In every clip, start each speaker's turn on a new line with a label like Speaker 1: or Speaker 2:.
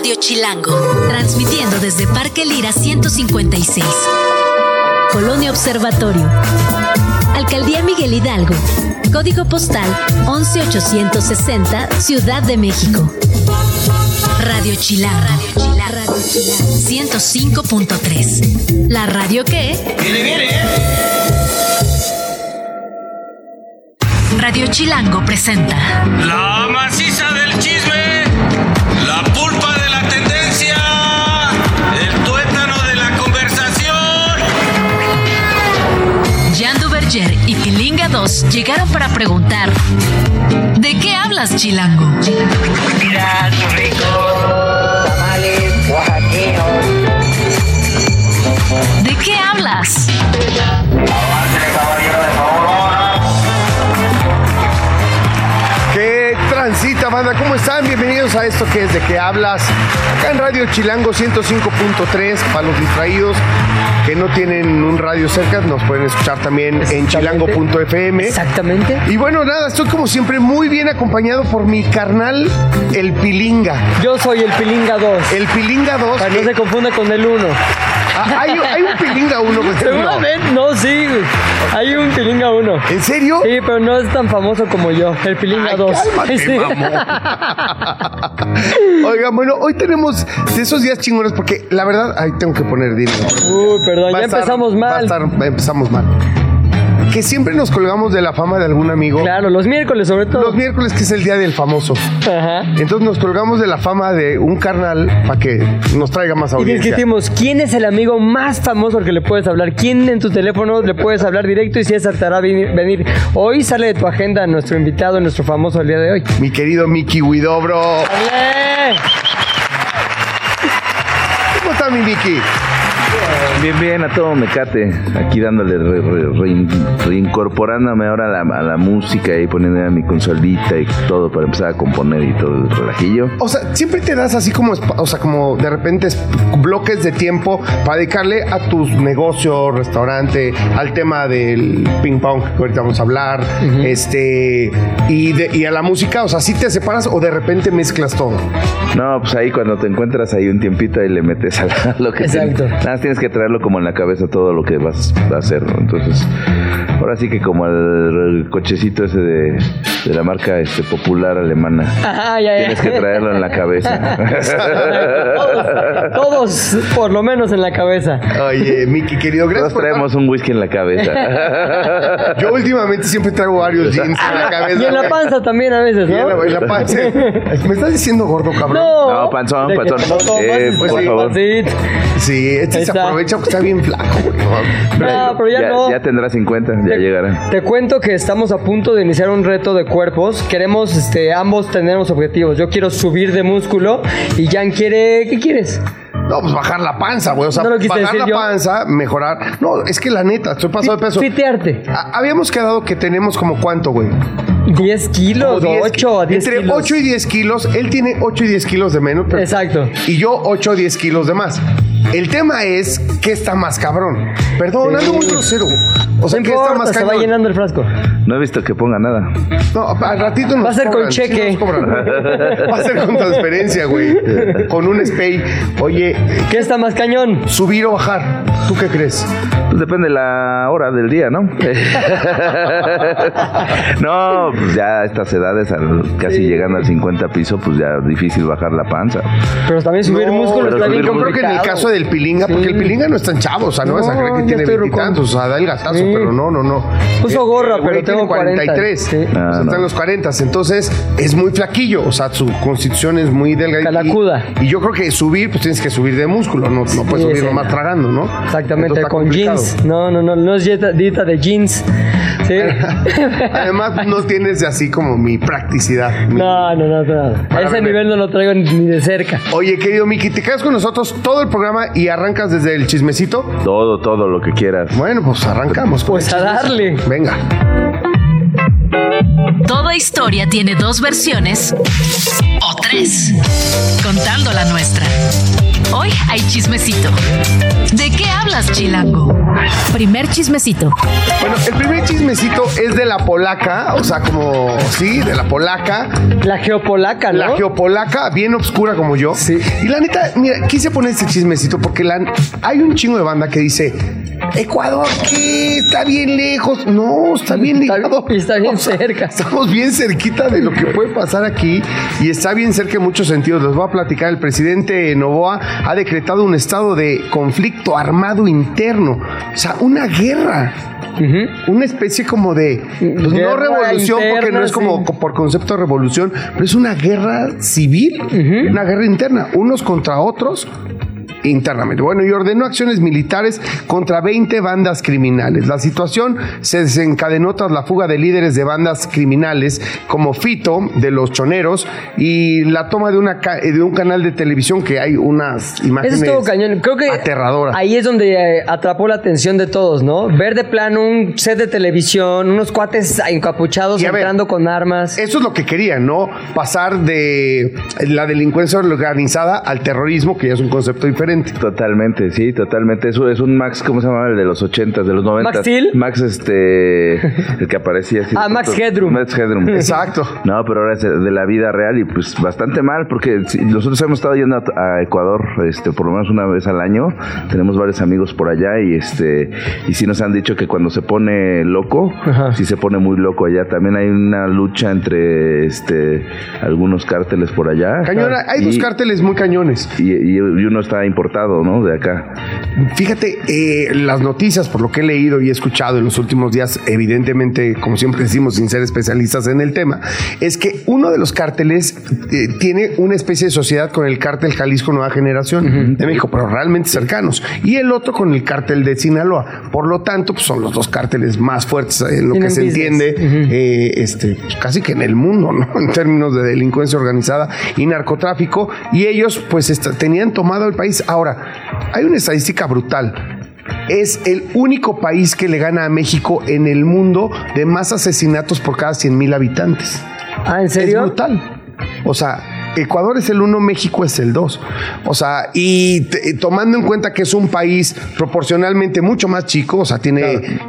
Speaker 1: Radio Chilango, transmitiendo desde Parque Lira 156. Colonia Observatorio. Alcaldía Miguel Hidalgo. Código postal 11860, Ciudad de México. Radio Chilango. Radio Chilango. 105.3. La radio que...
Speaker 2: ¡Viene, viene!
Speaker 1: Radio Chilango presenta...
Speaker 2: La maciza del chisme. La
Speaker 1: Y Pilinga 2 llegaron para preguntar ¿De qué hablas, Chilango? ¿De qué hablas?
Speaker 3: Banda? ¿Cómo están? Bienvenidos a esto que es de que hablas. Acá en Radio Chilango 105.3 para los distraídos que no tienen un radio cerca, nos pueden escuchar también en chilango.fm.
Speaker 4: Exactamente.
Speaker 3: Y bueno, nada, estoy como siempre muy bien acompañado por mi carnal, el Pilinga.
Speaker 4: Yo soy el Pilinga 2.
Speaker 3: El Pilinga 2.
Speaker 4: Para no
Speaker 3: eh,
Speaker 4: se confunda con el 1.
Speaker 3: Hay, hay un Pilinga 1. pues, no.
Speaker 4: Seguramente, no, sí. Hay un Pilinga 1.
Speaker 3: ¿En serio?
Speaker 4: Sí, pero no es tan famoso como yo. El Pilinga
Speaker 3: Ay,
Speaker 4: 2.
Speaker 3: cálmate,
Speaker 4: Sí.
Speaker 3: Oigan, bueno, hoy tenemos de esos días chingones porque la verdad, ahí tengo que poner dinero.
Speaker 4: Uy, perdón,
Speaker 3: Va
Speaker 4: ya
Speaker 3: estar-
Speaker 4: empezamos
Speaker 3: va a
Speaker 4: mal.
Speaker 3: estar- empezamos mal. Que siempre nos colgamos de la fama de algún amigo.
Speaker 4: Claro, los miércoles sobre todo.
Speaker 3: Los miércoles, que es el día del famoso.
Speaker 4: Ajá.
Speaker 3: Entonces nos colgamos de la fama de un carnal para que nos traiga más
Speaker 4: Y
Speaker 3: audiencia.
Speaker 4: discutimos quién es el amigo más famoso al que le puedes hablar, quién en tu teléfono le puedes hablar directo y si acertará venir, venir. Hoy sale de tu agenda nuestro invitado, nuestro famoso el día de hoy.
Speaker 3: Mi querido Mickey Widobro. ¿Cómo está mi Mickey?
Speaker 5: Bien, bien, a todo mecate. Aquí dándole, re- re- rein- reincorporándome ahora a la, a la música y poniendo a mi consolita y todo para empezar a componer y todo el relajillo.
Speaker 3: O sea, siempre te das así como, espa- o sea, como de repente es- bloques de tiempo para dedicarle a tus negocios, restaurante, al tema del ping pong que ahorita vamos a hablar, este, y, de- y a la música. O sea, si te separas o de repente mezclas todo.
Speaker 5: No, pues ahí cuando te encuentras ahí un tiempito ahí le metes a la- lo que
Speaker 4: Exacto.
Speaker 5: tienes. Nada más tienes que como en la cabeza todo lo que vas a hacer. Entonces, ahora sí que como el, el cochecito ese de, de la marca este popular alemana.
Speaker 4: Ajá, ya, ya.
Speaker 5: Tienes que traerlo en la cabeza.
Speaker 4: todos, todos, por lo menos en la cabeza.
Speaker 3: Oye, Mickey, querido, gracias
Speaker 5: Todos
Speaker 3: por
Speaker 5: traemos un whisky en la cabeza.
Speaker 3: Yo últimamente siempre traigo varios jeans en la cabeza.
Speaker 4: Y en la panza también a veces,
Speaker 3: Y en
Speaker 4: ¿no?
Speaker 3: la, en la panza. ¿Me estás diciendo gordo, cabrón?
Speaker 4: No,
Speaker 5: No, panzón, panzón. Eh,
Speaker 4: pues
Speaker 5: por
Speaker 4: sí,
Speaker 5: favor.
Speaker 4: pancito.
Speaker 3: Sí, este se
Speaker 4: está.
Speaker 3: aprovecha porque está bien flaco, güey.
Speaker 4: No, pero ya,
Speaker 5: ya,
Speaker 4: no.
Speaker 5: ya tendrá 50, ya llegará.
Speaker 4: Te cuento que estamos a punto de iniciar un reto de cuerpos. Queremos, este, ambos tenemos objetivos. Yo quiero subir de músculo y Jan quiere, ¿qué quieres?
Speaker 3: No, pues bajar la panza, güey. O sea,
Speaker 4: No lo quise
Speaker 3: bajar la
Speaker 4: yo.
Speaker 3: panza, mejorar. No, es que la neta, estoy pasado de peso.
Speaker 4: Fitearte.
Speaker 3: Ha- Habíamos quedado que tenemos como cuánto, güey.
Speaker 4: 10 kilos,
Speaker 3: Como 10
Speaker 4: 8 a 10
Speaker 3: Entre
Speaker 4: kilos.
Speaker 3: 8 y 10 kilos. Él tiene 8 y 10 kilos de menos. pero-
Speaker 4: Exacto.
Speaker 3: Y yo 8 o 10 kilos de más. El tema es que está más cabrón. Perdón,
Speaker 4: Sí.
Speaker 3: ando muy grosero. O sea, que está más
Speaker 4: se va
Speaker 3: cabrón.
Speaker 4: llenando el frasco.
Speaker 5: No he visto que ponga nada.
Speaker 3: No, al ratito nos
Speaker 4: Va a ser con
Speaker 3: cobran, sí
Speaker 4: cheque.
Speaker 3: nos cobran. Va a ser con transferencia, güey. Con un SPAY. Oye,
Speaker 4: ¿Qué está más cañón?
Speaker 3: subir o bajar. ¿Tú qué crees?
Speaker 5: Pues depende de la hora del día, ¿no? no, pues ya a estas edades, al- casi llegando al 50 piso, pues ya difícil bajar la panza.
Speaker 4: Pero también subir
Speaker 3: No,
Speaker 4: músculo
Speaker 5: pero
Speaker 4: está bien
Speaker 3: Yo creo que en el caso del Pilinga, porque el Pilinga no es tan chavo, o sea, no, vas a creer que tiene veintitantos, o sea, da el gatazo,
Speaker 4: Sí.
Speaker 3: pero no, no, no.
Speaker 4: Puso gorra,
Speaker 3: güey
Speaker 4: pero tengo
Speaker 3: tiene 43,
Speaker 4: 40, sí.
Speaker 3: o sea,
Speaker 5: Ah,
Speaker 3: está
Speaker 5: no.
Speaker 3: en los 40, entonces es muy flaquillo, o sea, su constitución es muy delgada.
Speaker 4: Calacuda.
Speaker 3: Y, y yo creo que subir, pues tienes que subir de músculo, no, no puedes subir
Speaker 4: sí.
Speaker 3: nomás tragando, ¿no?
Speaker 4: Exactamente, con
Speaker 3: complicado.
Speaker 4: Jeans. No, no, no, no es dieta, dieta de jeans. Sí.
Speaker 3: Además, no tienes así como mi practicidad. mi-
Speaker 4: No, no, no, no. A ese nivel no lo traigo ni- de cerca.
Speaker 3: Oye, querido Miki, ¿te quedas con nosotros todo el programa y arrancas desde el chismecito?
Speaker 5: Todo, todo lo que quieras.
Speaker 3: Bueno, pues arrancamos. con
Speaker 4: Pues
Speaker 3: el
Speaker 4: a darle.
Speaker 3: Venga.
Speaker 1: Toda historia tiene dos versiones o tres, contando la nuestra. Hoy hay chismecito. ¿De qué hablas, Chilango? Primer chismecito.
Speaker 3: Bueno, el primer chismecito es de la polaca, o sea, como, sí, de la polaca.
Speaker 4: La geopolaca, ¿no?
Speaker 3: La geopolaca, bien oscura como yo.
Speaker 4: Sí.
Speaker 3: Y la neta, mira, quise poner este chismecito porque la- hay un chingo de banda que dice, Ecuador, ¿qué? Está bien lejos. No, está bien
Speaker 4: Está-
Speaker 3: lejos.
Speaker 4: está bien cerca.
Speaker 3: Estamos bien cerquita de lo que puede pasar aquí y está bien cerca en muchos sentidos. Les voy a platicar. El presidente Novoa ha decretado un estado de conflicto armado interno. O sea, una guerra. Una especie como de, pues no revolución, porque no es como
Speaker 4: sí.
Speaker 3: por concepto de revolución, pero es una guerra civil, una guerra interna, unos contra otros internamente. Bueno, y ordenó acciones militares contra 20 bandas criminales. La situación se desencadenó tras la fuga de líderes de bandas criminales como Fito de los Choneros y la toma de, una de un canal de televisión que hay unas imágenes
Speaker 4: estuvo cañón. Creo que
Speaker 3: aterradoras.
Speaker 4: ahí es donde eh, atrapó la atención de todos, ¿no? Ver de plano un set de televisión, unos cuates encapuchados
Speaker 3: ver,
Speaker 4: entrando con armas.
Speaker 3: Eso es lo que querían, ¿no? Pasar de la delincuencia organizada al terrorismo, que ya es un concepto diferente.
Speaker 5: Totalmente, sí, totalmente. Eso es un Max, ¿cómo se llama? El de los 80, de los 90.
Speaker 4: ¿Max Steel?
Speaker 5: Max, este. El que aparecía así.
Speaker 4: Ah, Max Headroom.
Speaker 5: Max Headroom.
Speaker 3: Exacto.
Speaker 5: No, pero ahora es de la vida real y pues bastante mal porque si- nosotros hemos estado yendo a, Ecuador este por lo menos una vez al año. Tenemos varios amigos por allá y este y sí nos han dicho que cuando se pone loco,
Speaker 4: Ajá.
Speaker 5: sí se pone muy loco allá. También hay una lucha entre este algunos cárteles por allá.
Speaker 3: Cañona, hay dos cárteles muy cañones.
Speaker 5: y, uno está importado, ¿no? De acá.
Speaker 3: Fíjate, eh, las noticias, por lo que he leído y he escuchado en los últimos días, evidentemente, como siempre decimos, sin ser especialistas en el tema, es que uno de los cárteles eh, tiene una especie de sociedad con el cártel Jalisco Nueva Generación de México, pero realmente cercanos, y el otro con el cártel de Sinaloa. Por lo tanto, pues, son los dos cárteles más fuertes en lo que se
Speaker 4: business.
Speaker 3: entiende, eh, este, pues, casi que en el mundo, ¿no? En términos de delincuencia organizada y narcotráfico, y ellos, pues, tenían tomado el país. Ahora, hay una estadística brutal. Es el único país que le gana a México en el mundo de más asesinatos por cada 100 mil habitantes.
Speaker 4: Ah, ¿en
Speaker 3: Es
Speaker 4: serio?
Speaker 3: brutal. O sea, Ecuador es el 1, México es el 2. O sea, y tomando en cuenta que es un país proporcionalmente mucho más chico, o sea, tiene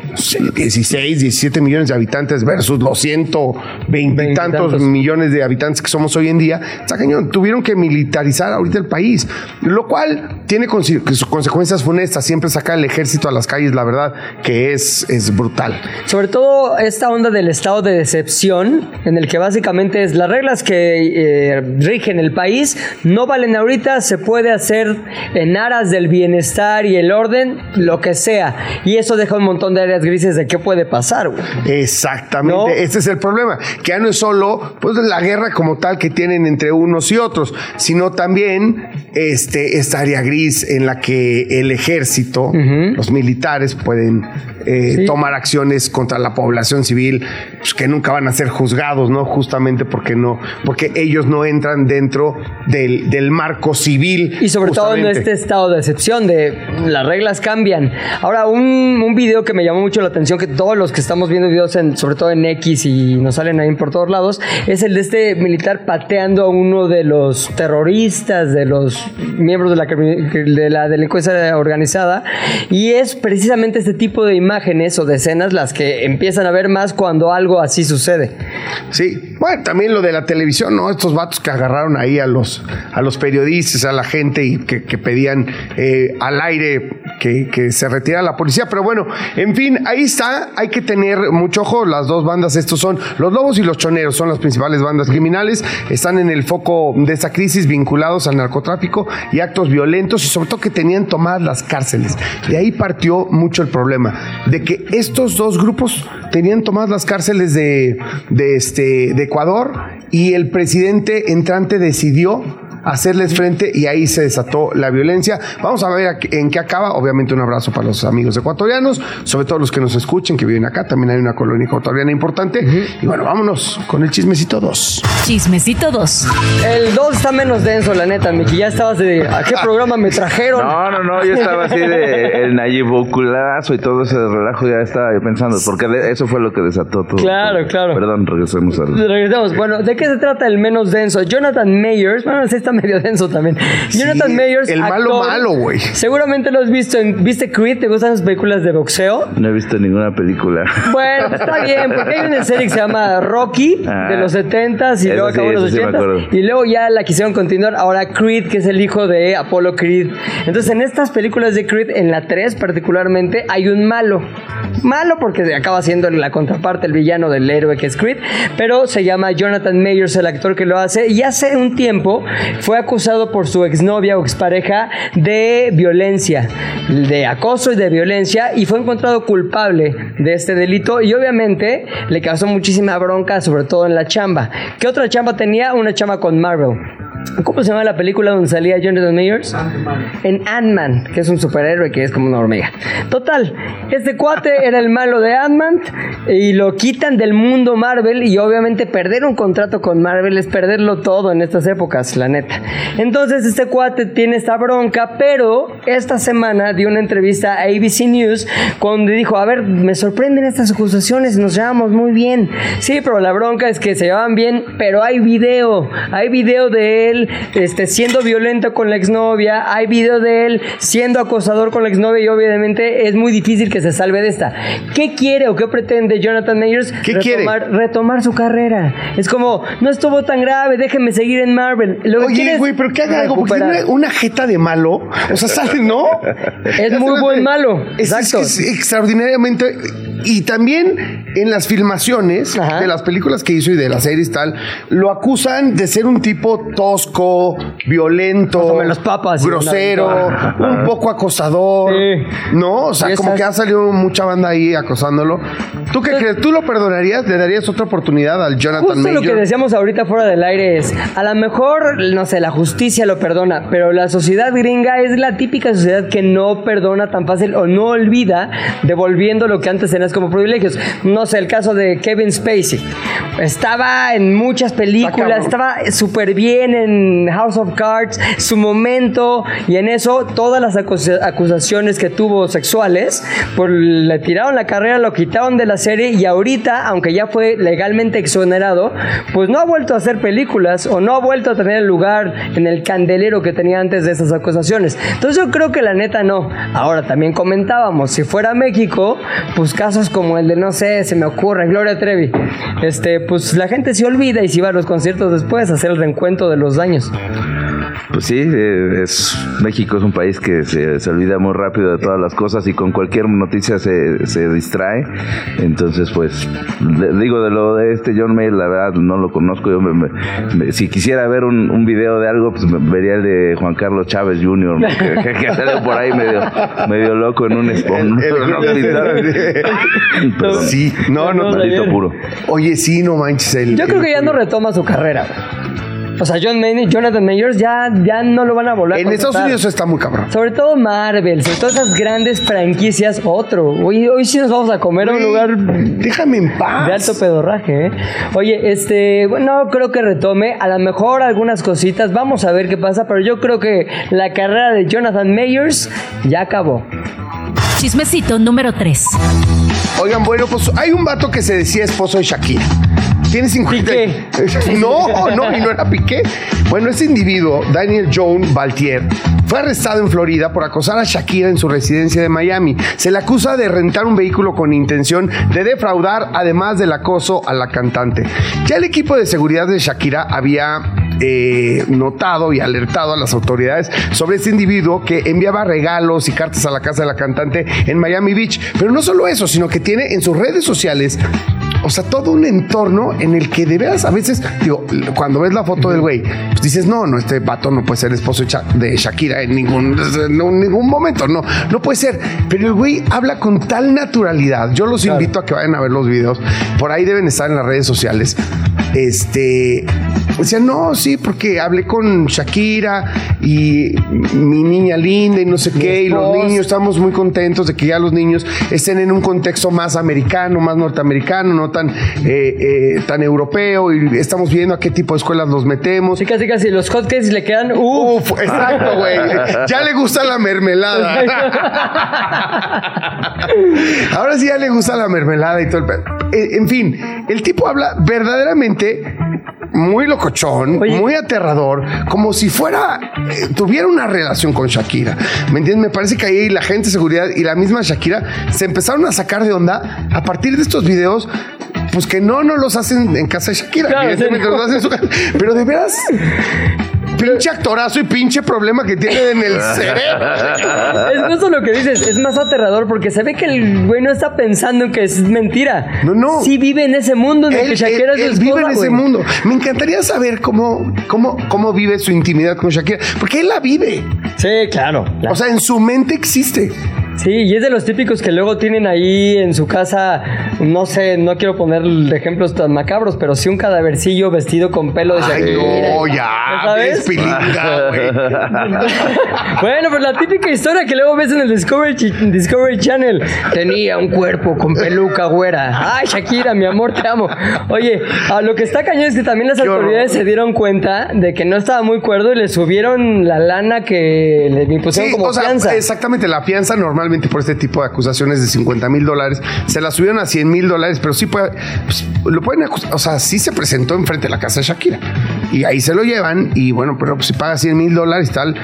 Speaker 3: 16, 17 millones de habitantes versus los 120 y tantos millones de habitantes que somos hoy en día, está cañón. Tuvieron que militarizar ahorita el país, lo cual tiene consecuencias funestas. Siempre sacar el ejército a las calles, la verdad, que es, es brutal.
Speaker 4: Sobre todo esta onda del estado de decepción, en el que básicamente es las reglas que eh, rigen el país no valen ahorita, se puede hacer en aras del bienestar y el orden, lo que sea. Y eso deja un montón de áreas grises de qué puede pasar, güey.
Speaker 3: Exactamente,
Speaker 4: ¿No?
Speaker 3: este es el problema, que ya no es solo pues, la guerra como tal que tienen entre unos y otros, sino también este, esta área gris en la que el ejército, los militares pueden eh,
Speaker 4: Sí.
Speaker 3: tomar acciones contra la población civil pues, que nunca van a ser juzgados, ¿no? Justamente porque no, porque ellos no entran dentro del, del marco civil.
Speaker 4: Y sobre todo en este estado de excepción, de las reglas cambian. Ahora, un, un video que me llamó mucho la atención, que todos los que estamos viendo videos, en, sobre todo en X y nos salen ahí por todos lados, es el de este militar pateando a uno de los terroristas, de los miembros de la, de la delincuencia organizada. Y es precisamente este tipo de imágenes o de escenas las que empiezan a ver más cuando algo así sucede.
Speaker 3: Sí, bueno, también lo de la televisión, ¿no? Estos vatos que agarraron ahí a los, a los periodistas, a la gente y que, que pedían eh, al aire que, se retirara la policía. Pero bueno, en fin, ahí está. Hay que tener mucho ojo. Las dos bandas, estos son los lobos y los choneros, son las principales bandas criminales. Están en el foco de esta crisis vinculados al narcotráfico y actos violentos y sobre todo que tenían tomadas las cárceles. De ahí partió mucho el problema, de que estos dos grupos tenían tomadas las cárceles de, de, este, de Ecuador y el presidente entrante decidió hacerles frente y ahí se desató la violencia. Vamos a ver en qué acaba. Obviamente un abrazo para los amigos ecuatorianos, sobre todo los que nos escuchen, que viven acá. También hay una colonia ecuatoriana importante. Y bueno, vámonos con el chismecito 2.
Speaker 1: Chismecito 2.
Speaker 4: El 2 está menos denso, la neta, Miki. Ya estabas de. ¿A qué programa me trajeron?
Speaker 5: No, no, no, yo estaba así de el nayiboculazo y todo ese relajo, ya estaba yo pensando, porque eso fue lo que desató todo.
Speaker 4: Claro, claro.
Speaker 5: Perdón, regresemos al...
Speaker 4: Regresamos. Bueno, ¿de qué se trata el menos denso? Jonathan Mayers, bueno, es esta está medio denso también. Jonathan Mayers.
Speaker 3: el malo malo, güey.
Speaker 4: Seguramente lo has visto en. ¿Viste Creed? ¿Te gustan las películas de boxeo?
Speaker 5: No he visto ninguna película.
Speaker 4: Bueno, pues está bien, porque hay una serie que se llama Rocky
Speaker 5: Ah.
Speaker 4: de los 70s y luego
Speaker 5: sí,
Speaker 4: acabó en los
Speaker 5: sí
Speaker 4: 80s.
Speaker 5: acuerdo.
Speaker 4: y luego ya la quisieron continuar. Ahora Creed, que es el hijo de Apollo Creed. Entonces, en estas películas de Creed, en la 3 particularmente, hay un malo. Malo porque acaba siendo la contraparte, el villano del héroe que es Creed, pero se llama Jonathan Mayers, el actor que lo hace, y hace un tiempo fue acusado por su exnovia o expareja de violencia, de acoso y de violencia, y fue encontrado culpable de este delito, y obviamente le causó muchísima bronca, sobre todo en la chamba. ¿Qué otra chamba tenía? Una chamba con Marvel. ¿Cómo se llama la película donde salía Jonathan Mayers? En Ant-Man, que es un superhéroe que es como una hormiga. Total, este cuate era el malo de Ant-Man y lo quitan del mundo Marvel y obviamente perder un contrato con Marvel es perderlo todo en estas épocas, la neta. Entonces este cuate tiene esta bronca, pero esta semana dio una entrevista a ABC News donde dijo, a ver, me sorprenden estas acusaciones, nos llevamos muy bien. Sí, pero la bronca es que se llevan bien, pero hay video, hay video de él este, siendo violento con la exnovia, hay video de él siendo acosador con la exnovia y obviamente es muy difícil que se salve de esta. ¿Qué quiere o qué pretende Jonathan Mayers?
Speaker 3: ¿Qué quiere?
Speaker 4: retomar, retomar su carrera. Es como, no estuvo tan grave, déjenme seguir en Marvel. Lo que quiere
Speaker 3: Oye, güey, pero que haga algo, porque una, una jeta de malo. O sea, sale, ¿no?
Speaker 4: Es muy buen malo.
Speaker 3: Es, es
Speaker 4: Exacto.
Speaker 3: que es extraordinariamente. Y también en las filmaciones
Speaker 4: Ajá.
Speaker 3: de las películas que hizo y de las series tal, lo acusan de ser un tipo tosco, violento,
Speaker 4: papas
Speaker 3: grosero, un poco acosador.
Speaker 4: Sí.
Speaker 3: ¿No? O sea, como
Speaker 4: esas-
Speaker 3: que ha salido mucha banda ahí acosándolo. ¿Tú qué crees? ¿Tú lo perdonarías? ¿Le darías otra oportunidad al Jonathan
Speaker 4: Justo lo que
Speaker 3: Major?
Speaker 4: decíamos ahorita fuera del aire es, a lo mejor, no sé, la justicia lo perdona, pero la sociedad gringa es la típica sociedad que no perdona tan fácil o no olvida devolviendo lo que antes tenías como privilegios. No sé, el caso de Kevin Spacey. Estaba en muchas películas, estaba súper bien en House of Cards, su momento, y en eso todas las acusa- acusaciones que tuvo sexuales, le tiraron la carrera, lo quitaron de la serie y ahorita, aunque ya fue legalmente exonerado, pues no ha vuelto a hacer películas o no ha vuelto a tener el lugar en el candelero que tenía antes de esas acusaciones. Entonces yo creo que la neta no. Ahora también comentábamos, si fuera México, pues casos como el de, no sé, se me ocurre, Gloria Trevi, este, pues la gente se olvida y si va a los conciertos después a hacer el reencuentro de los daños.
Speaker 5: Pues sí, eh, es México es un país que se, se olvida muy rápido de todas las cosas y con cualquier noticia se, se distrae. Entonces, pues, le- digo de lo de este John Mayer, la verdad no lo conozco. Yo me- me- me- si quisiera ver un, un video de algo, pues me- vería el de Juan Carlos Chávez Jr., ¿no? que, que, que sale por ahí medio, medio loco en un
Speaker 3: el-
Speaker 5: Perdón.
Speaker 3: Sí, no, no.
Speaker 4: No,
Speaker 5: puro.
Speaker 3: Oye, sí, no manches. el-
Speaker 4: Yo creo que ya no retoma su carrera. O sea, John May- Jonathan Mayers ya, ya no lo van a volver a
Speaker 3: En Estados. Unidos está muy cabrón.
Speaker 4: Sobre todo Marvel, sobre todas esas grandes franquicias, otro. Hoy, hoy sí nos vamos a comer a un lugar
Speaker 3: Déjame en paz.
Speaker 4: de alto pedorraje, ¿eh? Oye, este, bueno, no creo que retome. A lo mejor algunas cositas. Vamos a ver qué pasa. Pero yo creo que la carrera de Jonathan Mayers ya acabó.
Speaker 1: Chismecito número 3.
Speaker 3: Oigan, bueno, pues hay un vato que se decía esposo de Shakira. Tiene 50.
Speaker 4: Piqué.
Speaker 3: No, no, y no era Piqué. Bueno, este individuo, Daniel John Baltier, fue arrestado en Florida por acosar a Shakira en su residencia de Miami. Se le acusa de rentar un vehículo con intención de defraudar, además del acoso a la cantante. Ya el equipo de seguridad de Shakira había eh, notado y alertado a las autoridades sobre este individuo que enviaba regalos y cartas a la casa de la cantante en Miami Beach. Pero no solo eso, sino que tiene en sus redes sociales o sea, todo un entorno en el que de veras a veces, digo, cuando ves la foto del güey, pues dices, no, no, este vato no puede ser esposo de Sha- de Shakira en ningún, en ningún momento, no, no puede ser. Pero el güey habla con tal naturalidad. Yo los invito a que vayan a ver los videos. Por ahí deben estar en las redes sociales. Este, decía, no, sí, porque hablé con Shakira y mi niña linda y no sé qué, y los niños estamos muy contentos de que ya los niños estén en un contexto más americano, más norteamericano, no tan, eh, eh, tan europeo, y estamos viendo a qué tipo de escuelas los metemos.
Speaker 4: Sí, casi, casi. Los hotcakes le quedan. ¡Uf!
Speaker 3: Uf, exacto, güey. Ya le gusta la mermelada. Ahora sí ya le gusta la mermelada y todo el pe- Eh, En fin, el tipo habla verdaderamente muy locochón,
Speaker 4: Oye.
Speaker 3: muy aterrador, como si fuera, eh, tuviera una relación con Shakira. ¿Me entiendes? Me parece que ahí la gente de seguridad y la misma Shakira se empezaron a sacar de onda a partir de estos videos. Pues que no, no los hacen en casa de Shakira.
Speaker 4: Claro,
Speaker 3: evidentemente
Speaker 4: sí.
Speaker 3: los hacen en su casa. Pero de veras, pinche actorazo y pinche problema que tiene en el cerebro.
Speaker 4: Es justo lo que dices, es más aterrador porque se ve que el güey no está pensando en que es mentira.
Speaker 3: No, no.
Speaker 4: Sí vive en ese mundo en el que Shakira
Speaker 3: él-
Speaker 4: es
Speaker 3: él
Speaker 4: su
Speaker 3: vive en ese mundo. Me encantaría saber cómo, cómo, cómo vive su intimidad con Shakira, porque él la vive.
Speaker 4: Sí, claro.
Speaker 3: O sea, en su mente existe.
Speaker 4: Sí, y es de los típicos que luego tienen ahí en su casa, no sé, no quiero poner ejemplos tan macabros, pero sí un cadávercillo vestido con pelo de
Speaker 3: Ay, no, ya,
Speaker 4: ¿Ya sabes?
Speaker 3: pilinga.
Speaker 4: Bueno, pues la típica historia que luego ves en el Discovery, Discovery Channel. Tenía un cuerpo con peluca güera. Ay, Shakira, mi amor, te amo. Oye, a lo que está cañón es que también las autoridades se dieron cuenta de que no estaba muy cuerdo y le subieron la lana que le impusieron
Speaker 3: Sí,
Speaker 4: como
Speaker 3: o sea,
Speaker 4: fianza.
Speaker 3: exactamente, la fianza normalmente por este tipo de acusaciones de 50 mil dólares se la subieron a 100 mil dólares, pero sí puede, pues, lo pueden acusar, o sea, sí se presentó enfrente de la casa de Shakira. Y ahí se lo llevan y bueno, pero si paga 100 mil dólares y tal,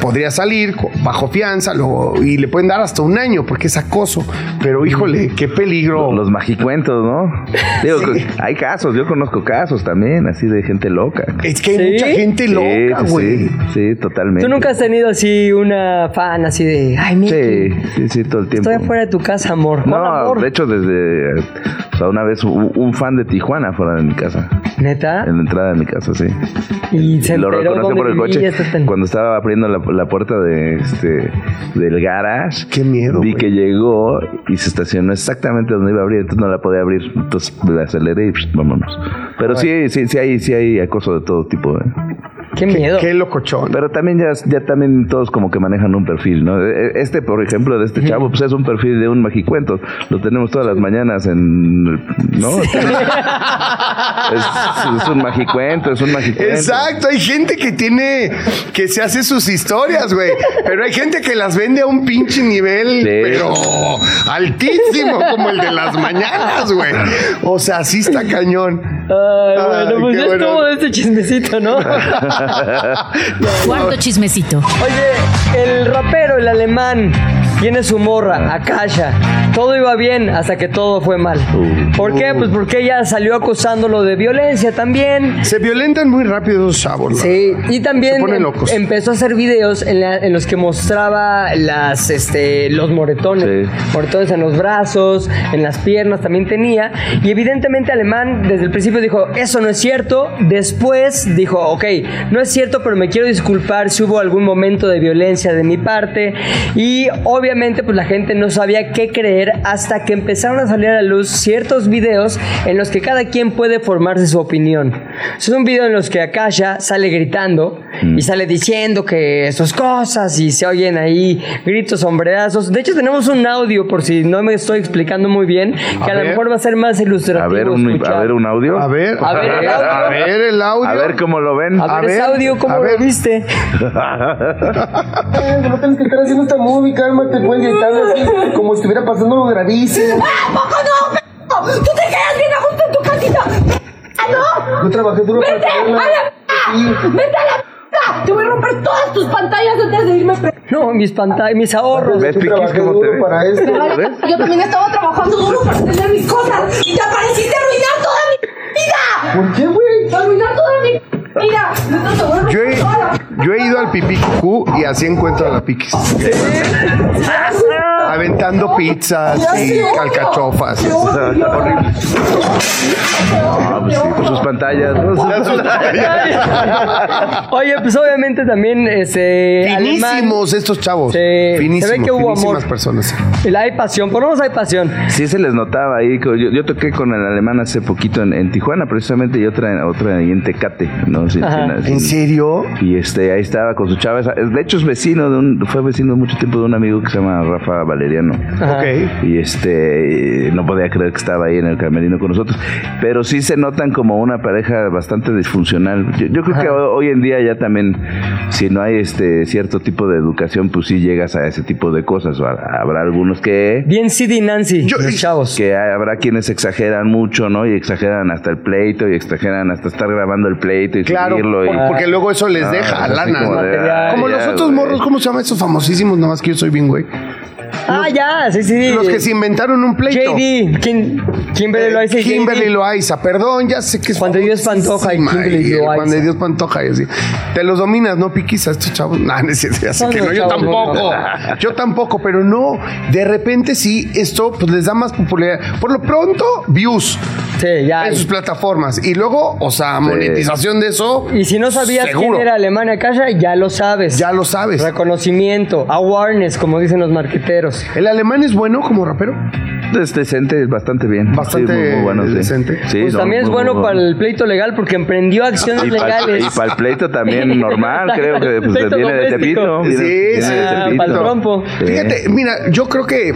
Speaker 3: podría salir bajo fianza luego, y le pueden dar hasta un año porque es acoso, pero híjole, qué peligro.
Speaker 5: Los magicuentos, ¿no? Digo, hay casos, yo conozco casos también, así de gente loca.
Speaker 3: es que hay
Speaker 4: ¿Sí?
Speaker 3: mucha gente loca,
Speaker 5: sí,
Speaker 3: güey.
Speaker 5: sí, sí, totalmente.
Speaker 4: ¿Tú nunca has tenido así una fan así de, ay, Miki,
Speaker 5: Sí, sí, sí, todo el tiempo.
Speaker 4: estoy afuera de tu casa, amor? ¿Cuál
Speaker 5: No,
Speaker 4: amor?
Speaker 5: de hecho, desde. O sea, una vez un, un fan de Tijuana fuera de mi casa.
Speaker 4: ¿Neta?
Speaker 5: En la entrada de mi casa, sí.
Speaker 4: Y se
Speaker 5: lo
Speaker 4: dónde
Speaker 5: por el coche. Cuando estaba abriendo la, la puerta de este del garage.
Speaker 3: Qué miedo,
Speaker 5: Vi
Speaker 3: güey.
Speaker 5: que llegó y se estacionó exactamente donde iba a abrir. Entonces no la podía abrir. Entonces le aceleré y psh, vámonos. Pero sí, sí, sí hay, sí hay acoso de todo tipo. ¿eh?
Speaker 4: Qué miedo.
Speaker 3: Qué locochón.
Speaker 5: Pero también ya, ya también todos como que manejan un perfil, ¿no? E- Este, por ejemplo, de este chavo, pues es un perfil de un magicuento. Lo tenemos todas las mañanas en... ¿No? es, es un magicuento, es un magicuento.
Speaker 3: Exacto, hay gente que tiene, que se hace sus historias, güey. Pero hay gente que las vende a un pinche nivel,
Speaker 5: Sí.
Speaker 3: pero altísimo, como el de las mañanas, güey. O sea, sí está cañón.
Speaker 4: Ay, bueno,
Speaker 3: Ay,
Speaker 4: pues ya
Speaker 3: bueno.
Speaker 4: estuvo de este chismecito, ¿no?
Speaker 1: Cuarto chismecito.
Speaker 4: Oye, el rapero, el alemán, tiene su morra, Akasha. Todo iba bien hasta que todo fue mal.
Speaker 5: Uh.
Speaker 4: ¿Por qué? Pues porque ella salió acusándolo de violencia también.
Speaker 3: Se violentan muy rápido esos chavos.
Speaker 4: Sí, y también
Speaker 3: Se ponen
Speaker 4: em-
Speaker 3: locos.
Speaker 4: empezó a hacer videos en, la- en los que mostraba las, este, los moretones,
Speaker 5: Sí.
Speaker 4: moretones en los brazos, en las piernas también tenía, y evidentemente Alemán desde el principio dijo, eso no es cierto, después dijo, ok, no es cierto, pero me quiero disculpar si hubo algún momento de violencia de mi parte, y obviamente pues la gente no sabía qué creer hasta que empezaron a salir a la luz ciertos videos en los que cada quien puede formarse su opinión. Es un video en los que Akasha sale gritando y sale diciendo que sus cosas y se oyen ahí gritos, sombrerazos. De hecho, tenemos un audio, por si no me estoy explicando muy bien, que a, lo
Speaker 3: ver.
Speaker 4: mejor va a ser más
Speaker 5: A
Speaker 4: ilustrativo.
Speaker 5: ver, un,
Speaker 4: escuchar.
Speaker 5: a ver un audio.
Speaker 3: A ver,
Speaker 4: A ver, el audio.
Speaker 3: a ver el audio.
Speaker 5: A ver cómo lo ven.
Speaker 4: A ver,
Speaker 3: A
Speaker 4: ese
Speaker 3: ver,
Speaker 4: audio, ¿cómo
Speaker 3: a
Speaker 4: lo
Speaker 3: ver.
Speaker 4: viste?
Speaker 6: No tienes que estar haciendo esta movie, cálmate, pueden gritarle así, como si estuviera pasando algo gravísimo.
Speaker 7: ¿A poco no? p***? ¿Tú te quedas bien a gusto en tu casita? ¿Ah, no?
Speaker 6: Yo trabajé duro para
Speaker 7: ¡Vete a
Speaker 6: tenerla.
Speaker 7: la
Speaker 6: Sí.
Speaker 7: p***! ¡Vete a la p***! Te voy a romper todas tus pantallas antes de irme. pre-
Speaker 4: No, mis pantallas, mis ahorros.
Speaker 5: ¿Ves,
Speaker 6: Yo
Speaker 5: Piquis, cómo te ves?
Speaker 6: para esto.
Speaker 7: Vale, Yo también estaba trabajando duro para tener mis cosas y te apareciste a arruinar toda mi vida.
Speaker 6: ¿Por qué, güey?
Speaker 7: A arruinar toda mi vida. Neta, te voy a romper
Speaker 3: Yo he, yo he ido al pipí cucú y así encuentro a la piquis. Aventando pizzas y calcachofas. Horrible.
Speaker 5: Ah, pues sí, pues sus pantallas. ¿no?
Speaker 4: Oye, pues obviamente también alemán-
Speaker 3: Finísimos estos chavos.
Speaker 4: Sí, se ve
Speaker 3: Finísimos,
Speaker 4: que hubo
Speaker 3: finísimas
Speaker 4: amor.
Speaker 3: personas.
Speaker 4: El hay pasión, por lo menos hay pasión.
Speaker 5: Sí se les notaba ahí. Yo, yo toqué con el alemán hace poquito en, en Tijuana, precisamente, y otra, otra ahí en Tecate, ¿no? Sin- sin- sin-
Speaker 3: ¿En serio?
Speaker 5: Y este, ahí estaba con su chava. De hecho, es vecino de un, fue vecino mucho tiempo de un amigo que se llama Rafa Valenzuela. Valeriano. Y este, no podía creer que estaba ahí en el camerino con nosotros. Pero sí se notan como una pareja bastante disfuncional. Yo, yo creo que ho- hoy en día ya también, si no hay este cierto tipo de educación, pues sí llegas a ese tipo de cosas. Habrá algunos que
Speaker 4: Bien Sid y Nancy,
Speaker 3: Yo-
Speaker 4: los chavos.
Speaker 5: que habrá quienes exageran mucho, ¿no? Y exageran hasta el pleito y exageran hasta estar grabando el pleito y
Speaker 3: Claro,
Speaker 5: subirlo. y-
Speaker 3: por- porque luego eso les
Speaker 5: Ah,
Speaker 3: deja lana.
Speaker 5: como
Speaker 3: ¿no?
Speaker 5: de,
Speaker 3: Como
Speaker 5: ya,
Speaker 3: los otros
Speaker 5: güey.
Speaker 3: morros, ¿cómo se llaman esos famosísimos? Nada más que yo soy bien, güey.
Speaker 4: Ah, ya, sí, sí.
Speaker 3: Los que se inventaron un pleito.
Speaker 4: JD, Kim, Kimberly Loaiza y
Speaker 3: Kimberly
Speaker 4: JD.
Speaker 3: Loaiza, perdón, ya sé que es
Speaker 4: Juan de Dios Pantoja y Kimberly Loaiza.
Speaker 3: Juan de Dios Pantoja y así. Te los dominas, ¿no, Piquis? A estos chavos. Nah, no es cierto, ya sé
Speaker 4: Son
Speaker 3: que no, yo
Speaker 4: chavos,
Speaker 3: tampoco.
Speaker 4: no.
Speaker 3: Yo tampoco, pero no. De repente sí, esto pues les da más popularidad. Por lo pronto, views
Speaker 4: Sí, ya.
Speaker 3: en sus plataformas. Y luego, o sea, monetización de eso.
Speaker 4: Y si no sabías
Speaker 3: seguro.
Speaker 4: quién era Alemania Casa, ya lo sabes.
Speaker 3: Ya lo sabes.
Speaker 4: Reconocimiento, awareness, como dicen los marqueteros.
Speaker 3: ¿El alemán es bueno como rapero?
Speaker 5: Es decente, bastante bien.
Speaker 3: Bastante
Speaker 5: Sí, muy, muy bueno, sí.
Speaker 3: decente.
Speaker 5: Sí,
Speaker 4: pues
Speaker 5: no,
Speaker 4: también es
Speaker 5: muy,
Speaker 4: bueno para el pleito legal porque emprendió acciones
Speaker 5: Y para
Speaker 4: legales.
Speaker 5: el pleito también normal, creo que pues, viene de
Speaker 4: doméstico.
Speaker 5: Tepito. Viene,
Speaker 3: Sí,
Speaker 5: viene
Speaker 3: sí.
Speaker 5: de Tepito.
Speaker 4: pa'l trompo.
Speaker 5: Sí.
Speaker 3: Fíjate, mira, yo creo que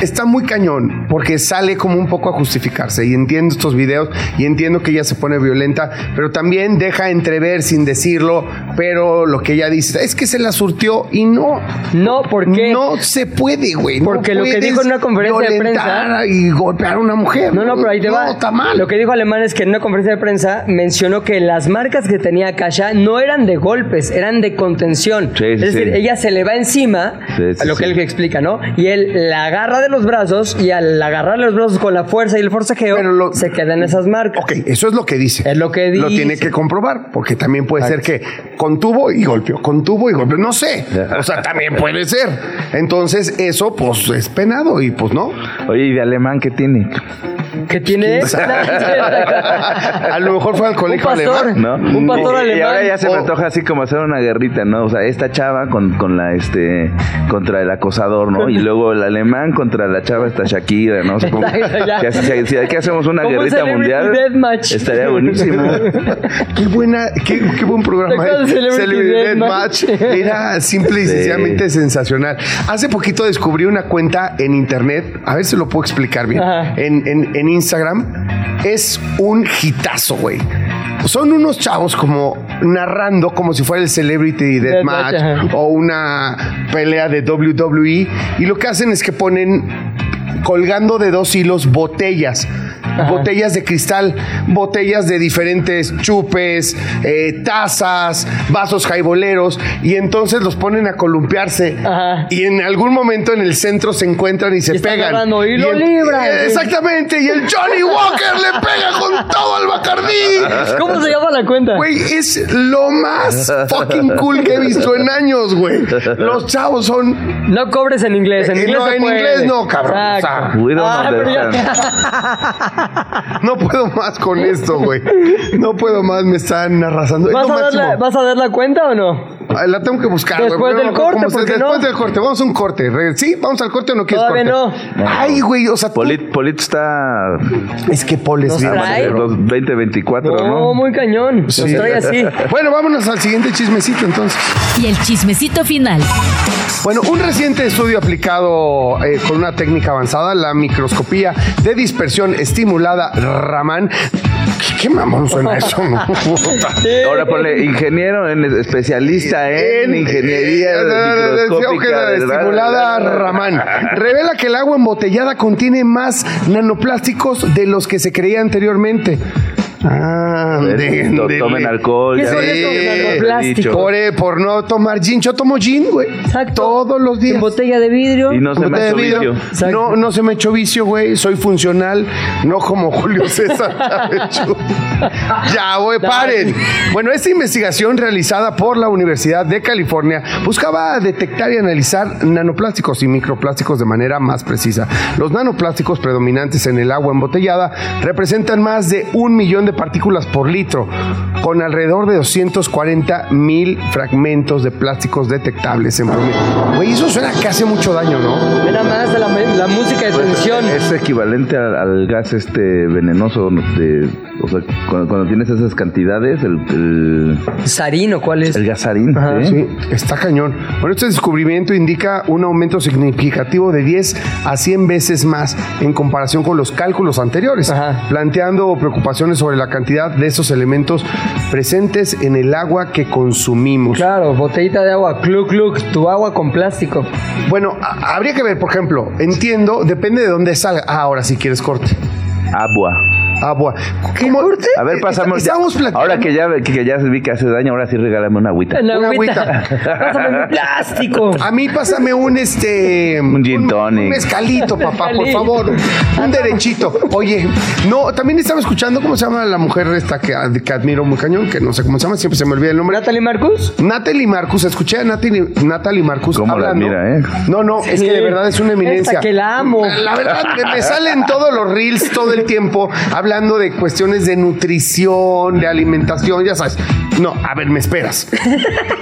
Speaker 3: está muy cañón porque sale como un poco a justificarse y entiendo estos videos y entiendo que ella se pone violenta, pero también deja entrever sin decirlo, pero lo que ella dice es que se la surtió y no.
Speaker 4: No, ¿por qué?
Speaker 3: No se puede, güey. no
Speaker 4: Porque lo que dijo en una conferencia de prensa-
Speaker 3: y golpear a una mujer.
Speaker 4: No, no, pero ahí te va.
Speaker 3: Está mal.
Speaker 4: Lo que dijo Alemán es que en una conferencia de prensa mencionó que las marcas que tenía Kasha no eran de golpes, eran de contención.
Speaker 5: Sí, sí,
Speaker 4: es decir,
Speaker 5: sí.
Speaker 4: ella se le va encima,
Speaker 5: Sí, sí,
Speaker 4: a lo que él explica, ¿no? Y él la agarra de los brazos y al agarrarle los brazos con la fuerza y el forcejeo,
Speaker 3: Pero lo-
Speaker 4: se quedan esas marcas.
Speaker 3: Ok, eso es lo que dice.
Speaker 4: Es lo que
Speaker 3: Lo
Speaker 4: dice.
Speaker 3: tiene que comprobar, porque también puede ser que contuvo y golpeó, contuvo y golpeó. No sé. O sea, también puede ser. Entonces, eso, pues, es penado y pues no.
Speaker 5: Oye, ¿y de alemán qué tiene?
Speaker 4: ¿Qué tiene?
Speaker 3: A lo mejor fue al colegio
Speaker 4: Un pastor.
Speaker 3: alemán.
Speaker 5: ¿No?
Speaker 4: Un pastor
Speaker 5: y, y
Speaker 4: alemán.
Speaker 5: ahora ya se me antoja así como hacer una guerrita, ¿no? O sea, esta chava con, con la este contra el acosador, ¿no? Y luego el alemán contra la chava esta Shakira, ¿no? Supongo que así- si, si aquí hacemos una guerrita
Speaker 4: celebrity
Speaker 5: mundial,
Speaker 4: deathmatch.
Speaker 5: estaría buenísimo.
Speaker 3: Qué buena, qué, qué buen programa.
Speaker 4: ¿Te acuerdas de
Speaker 3: eh.
Speaker 4: Celebrity
Speaker 3: Deathmatch.
Speaker 4: Deathmatch?
Speaker 3: Era simple y
Speaker 5: Sí.
Speaker 3: sencillamente sensacional. Hace poquito descubrí una cuenta en internet, a ver si lo puedo explicar bien,
Speaker 4: Ajá.
Speaker 3: en, en- en Instagram. Es un hitazo, güey. Son unos chavos como narrando como si fuera el Celebrity Deathmatch
Speaker 4: ajá.
Speaker 3: o una pelea de WWE y lo que hacen es que ponen colgando de dos hilos botellas. Botellas de cristal, botellas de diferentes chupes, eh, tazas, vasos jaiboleros, y entonces los ponen a columpiarse.
Speaker 4: Ajá.
Speaker 3: Y en algún momento en el centro se encuentran y se
Speaker 4: Y
Speaker 3: pegan.
Speaker 4: y lo
Speaker 3: el-
Speaker 4: libran.
Speaker 3: eh, Exactamente, y el Johnny Walker le pega con todo al Bacardí.
Speaker 4: ¿Cómo se llama la cuenta?
Speaker 3: Güey, es lo más fucking cool que he visto en años, güey. Los chavos son
Speaker 4: No cobres en inglés. En
Speaker 3: Eh,
Speaker 4: inglés,
Speaker 3: no,
Speaker 4: se
Speaker 3: en
Speaker 4: puede.
Speaker 3: inglés no, cabrón, o sea,
Speaker 5: we don't
Speaker 4: Ah,
Speaker 3: No puedo más con esto, güey. No puedo más, me están arrasando. Es
Speaker 4: ¿Vas,
Speaker 3: lo
Speaker 4: a dar la,
Speaker 3: máximo.
Speaker 4: ¿Vas a dar la cuenta o no?
Speaker 3: Ah, La tengo que buscar, güey.
Speaker 4: Después del corte,
Speaker 3: como se-
Speaker 4: ¿por qué
Speaker 3: Después
Speaker 4: no?
Speaker 3: del corte, vamos a un corte. ¿Sí? ¿Vamos al corte o no quieres
Speaker 4: Todavía
Speaker 3: corte?
Speaker 4: no.
Speaker 3: Ay, güey, o sea,
Speaker 5: Polit, Polit está
Speaker 3: es que Paul es bien.
Speaker 4: trae.
Speaker 5: en los 2024,
Speaker 4: No,
Speaker 5: ¿no?
Speaker 4: muy cañón.
Speaker 3: Sí.
Speaker 4: trae así.
Speaker 3: Bueno, vámonos al siguiente chismecito entonces.
Speaker 1: Y el chismecito final.
Speaker 3: Bueno, un reciente estudio aplicado eh, con una técnica avanzada, la microscopía de dispersión estimulada Raman. ¿Qué, qué mamón suena eso? no?
Speaker 5: Ahora ponle ingeniero, en, especialista en, ingeniería
Speaker 3: eh,
Speaker 5: microscópica.
Speaker 3: de
Speaker 5: ¿verdad?
Speaker 3: estimulada Raman. Revela que el agua embotellada contiene más nanoplásticos de los que se creía anteriormente. Ah, de- de-
Speaker 5: Tomen alcohol.
Speaker 4: ¿Qué.
Speaker 3: Por, eh, por no tomar gin. Yo tomo gin, güey.
Speaker 4: Exacto.
Speaker 3: Todos los días.
Speaker 4: En botella de vidrio.
Speaker 5: Y no se me
Speaker 3: vidrio.
Speaker 5: vicio.
Speaker 3: No, no se me echó vicio, güey. Soy funcional, no como Julio César. Ya, güey, paren. Bueno, esta investigación realizada por la Universidad de California buscaba detectar y analizar nanoplásticos y microplásticos de manera más precisa. Los nanoplásticos predominantes en el agua embotellada representan más de un millón de partículas por litro, con alrededor de 240 mil fragmentos de plásticos detectables en promedio. Güey, eso suena que hace mucho daño, ¿no?
Speaker 4: Nada más la, la música de
Speaker 5: Pues,
Speaker 4: tensión.
Speaker 5: es equivalente al, al gas este venenoso de, o sea, cuando, cuando tienes esas cantidades, el, el,
Speaker 4: Sarino, ¿cuál es?
Speaker 5: el gasarín,
Speaker 4: Ajá.
Speaker 5: ¿eh?
Speaker 3: Sí, está cañón. Bueno, este descubrimiento indica un aumento significativo de 10 a 100 veces más en comparación con los cálculos anteriores,
Speaker 4: Ajá.
Speaker 3: planteando preocupaciones sobre la cantidad de esos elementos presentes en el agua que consumimos.
Speaker 4: Claro, botellita de agua, cluc, cluc, tu agua con plástico.
Speaker 3: Bueno, habría que ver, por ejemplo, entiendo, depende de dónde salga. Ah, ahora si quieres corte.
Speaker 5: Agua.
Speaker 3: Agua. ¿Cómo?
Speaker 5: A ver, pasamos. ya-
Speaker 3: Estábamos platicando.
Speaker 5: ahora que ya, que, que ya vi que hace daño, ahora sí regálame una agüita.
Speaker 4: Una
Speaker 3: Una
Speaker 4: agüita. Pásame mi plástico.
Speaker 3: A mí pásame un este
Speaker 5: Un gin tonic.
Speaker 3: Un mezcalito, papá, por favor. Un derechito. Oye, no, también estaba escuchando cómo se llama la mujer esta que, que admiro muy cañón, que no sé cómo se llama, siempre se me olvida el nombre.
Speaker 4: Natalie Marcus.
Speaker 3: Natalie Marcus, escuché a Natalie, Natalie Marcus
Speaker 5: ¿Cómo la
Speaker 3: hablando.
Speaker 5: admira, eh?
Speaker 3: No, no, es que de verdad es una eminencia.
Speaker 4: Esta que la amo.
Speaker 3: La verdad, me, me salen todos los reels todo el tiempo hablando de cuestiones de nutrición, de alimentación, ya sabes. No, a ver, me esperas.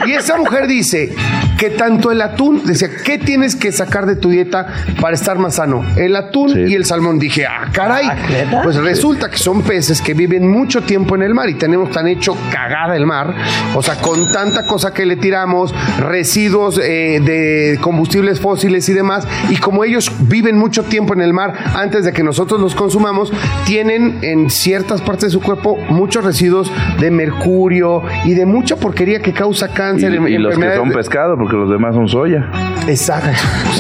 Speaker 3: Y esa mujer dice que tanto el atún, decía, ¿qué tienes que sacar de tu dieta para estar más sano? El atún
Speaker 5: Sí.
Speaker 3: y el salmón. Dije, ah, caray.
Speaker 4: ¿neta?
Speaker 3: Pues resulta que son peces que viven mucho tiempo en el mar y tenemos tan hecho cagada el mar. O sea, con tanta cosa que le tiramos, residuos eh, de combustibles fósiles y demás. Y como ellos viven mucho tiempo en el mar antes de que nosotros los consumamos, tienen en ciertas partes de su cuerpo muchos residuos de mercurio y de mucha porquería que causa
Speaker 5: Y,
Speaker 3: cáncer.
Speaker 5: y los que son pescado, porque los demás son soya.
Speaker 3: Exacto.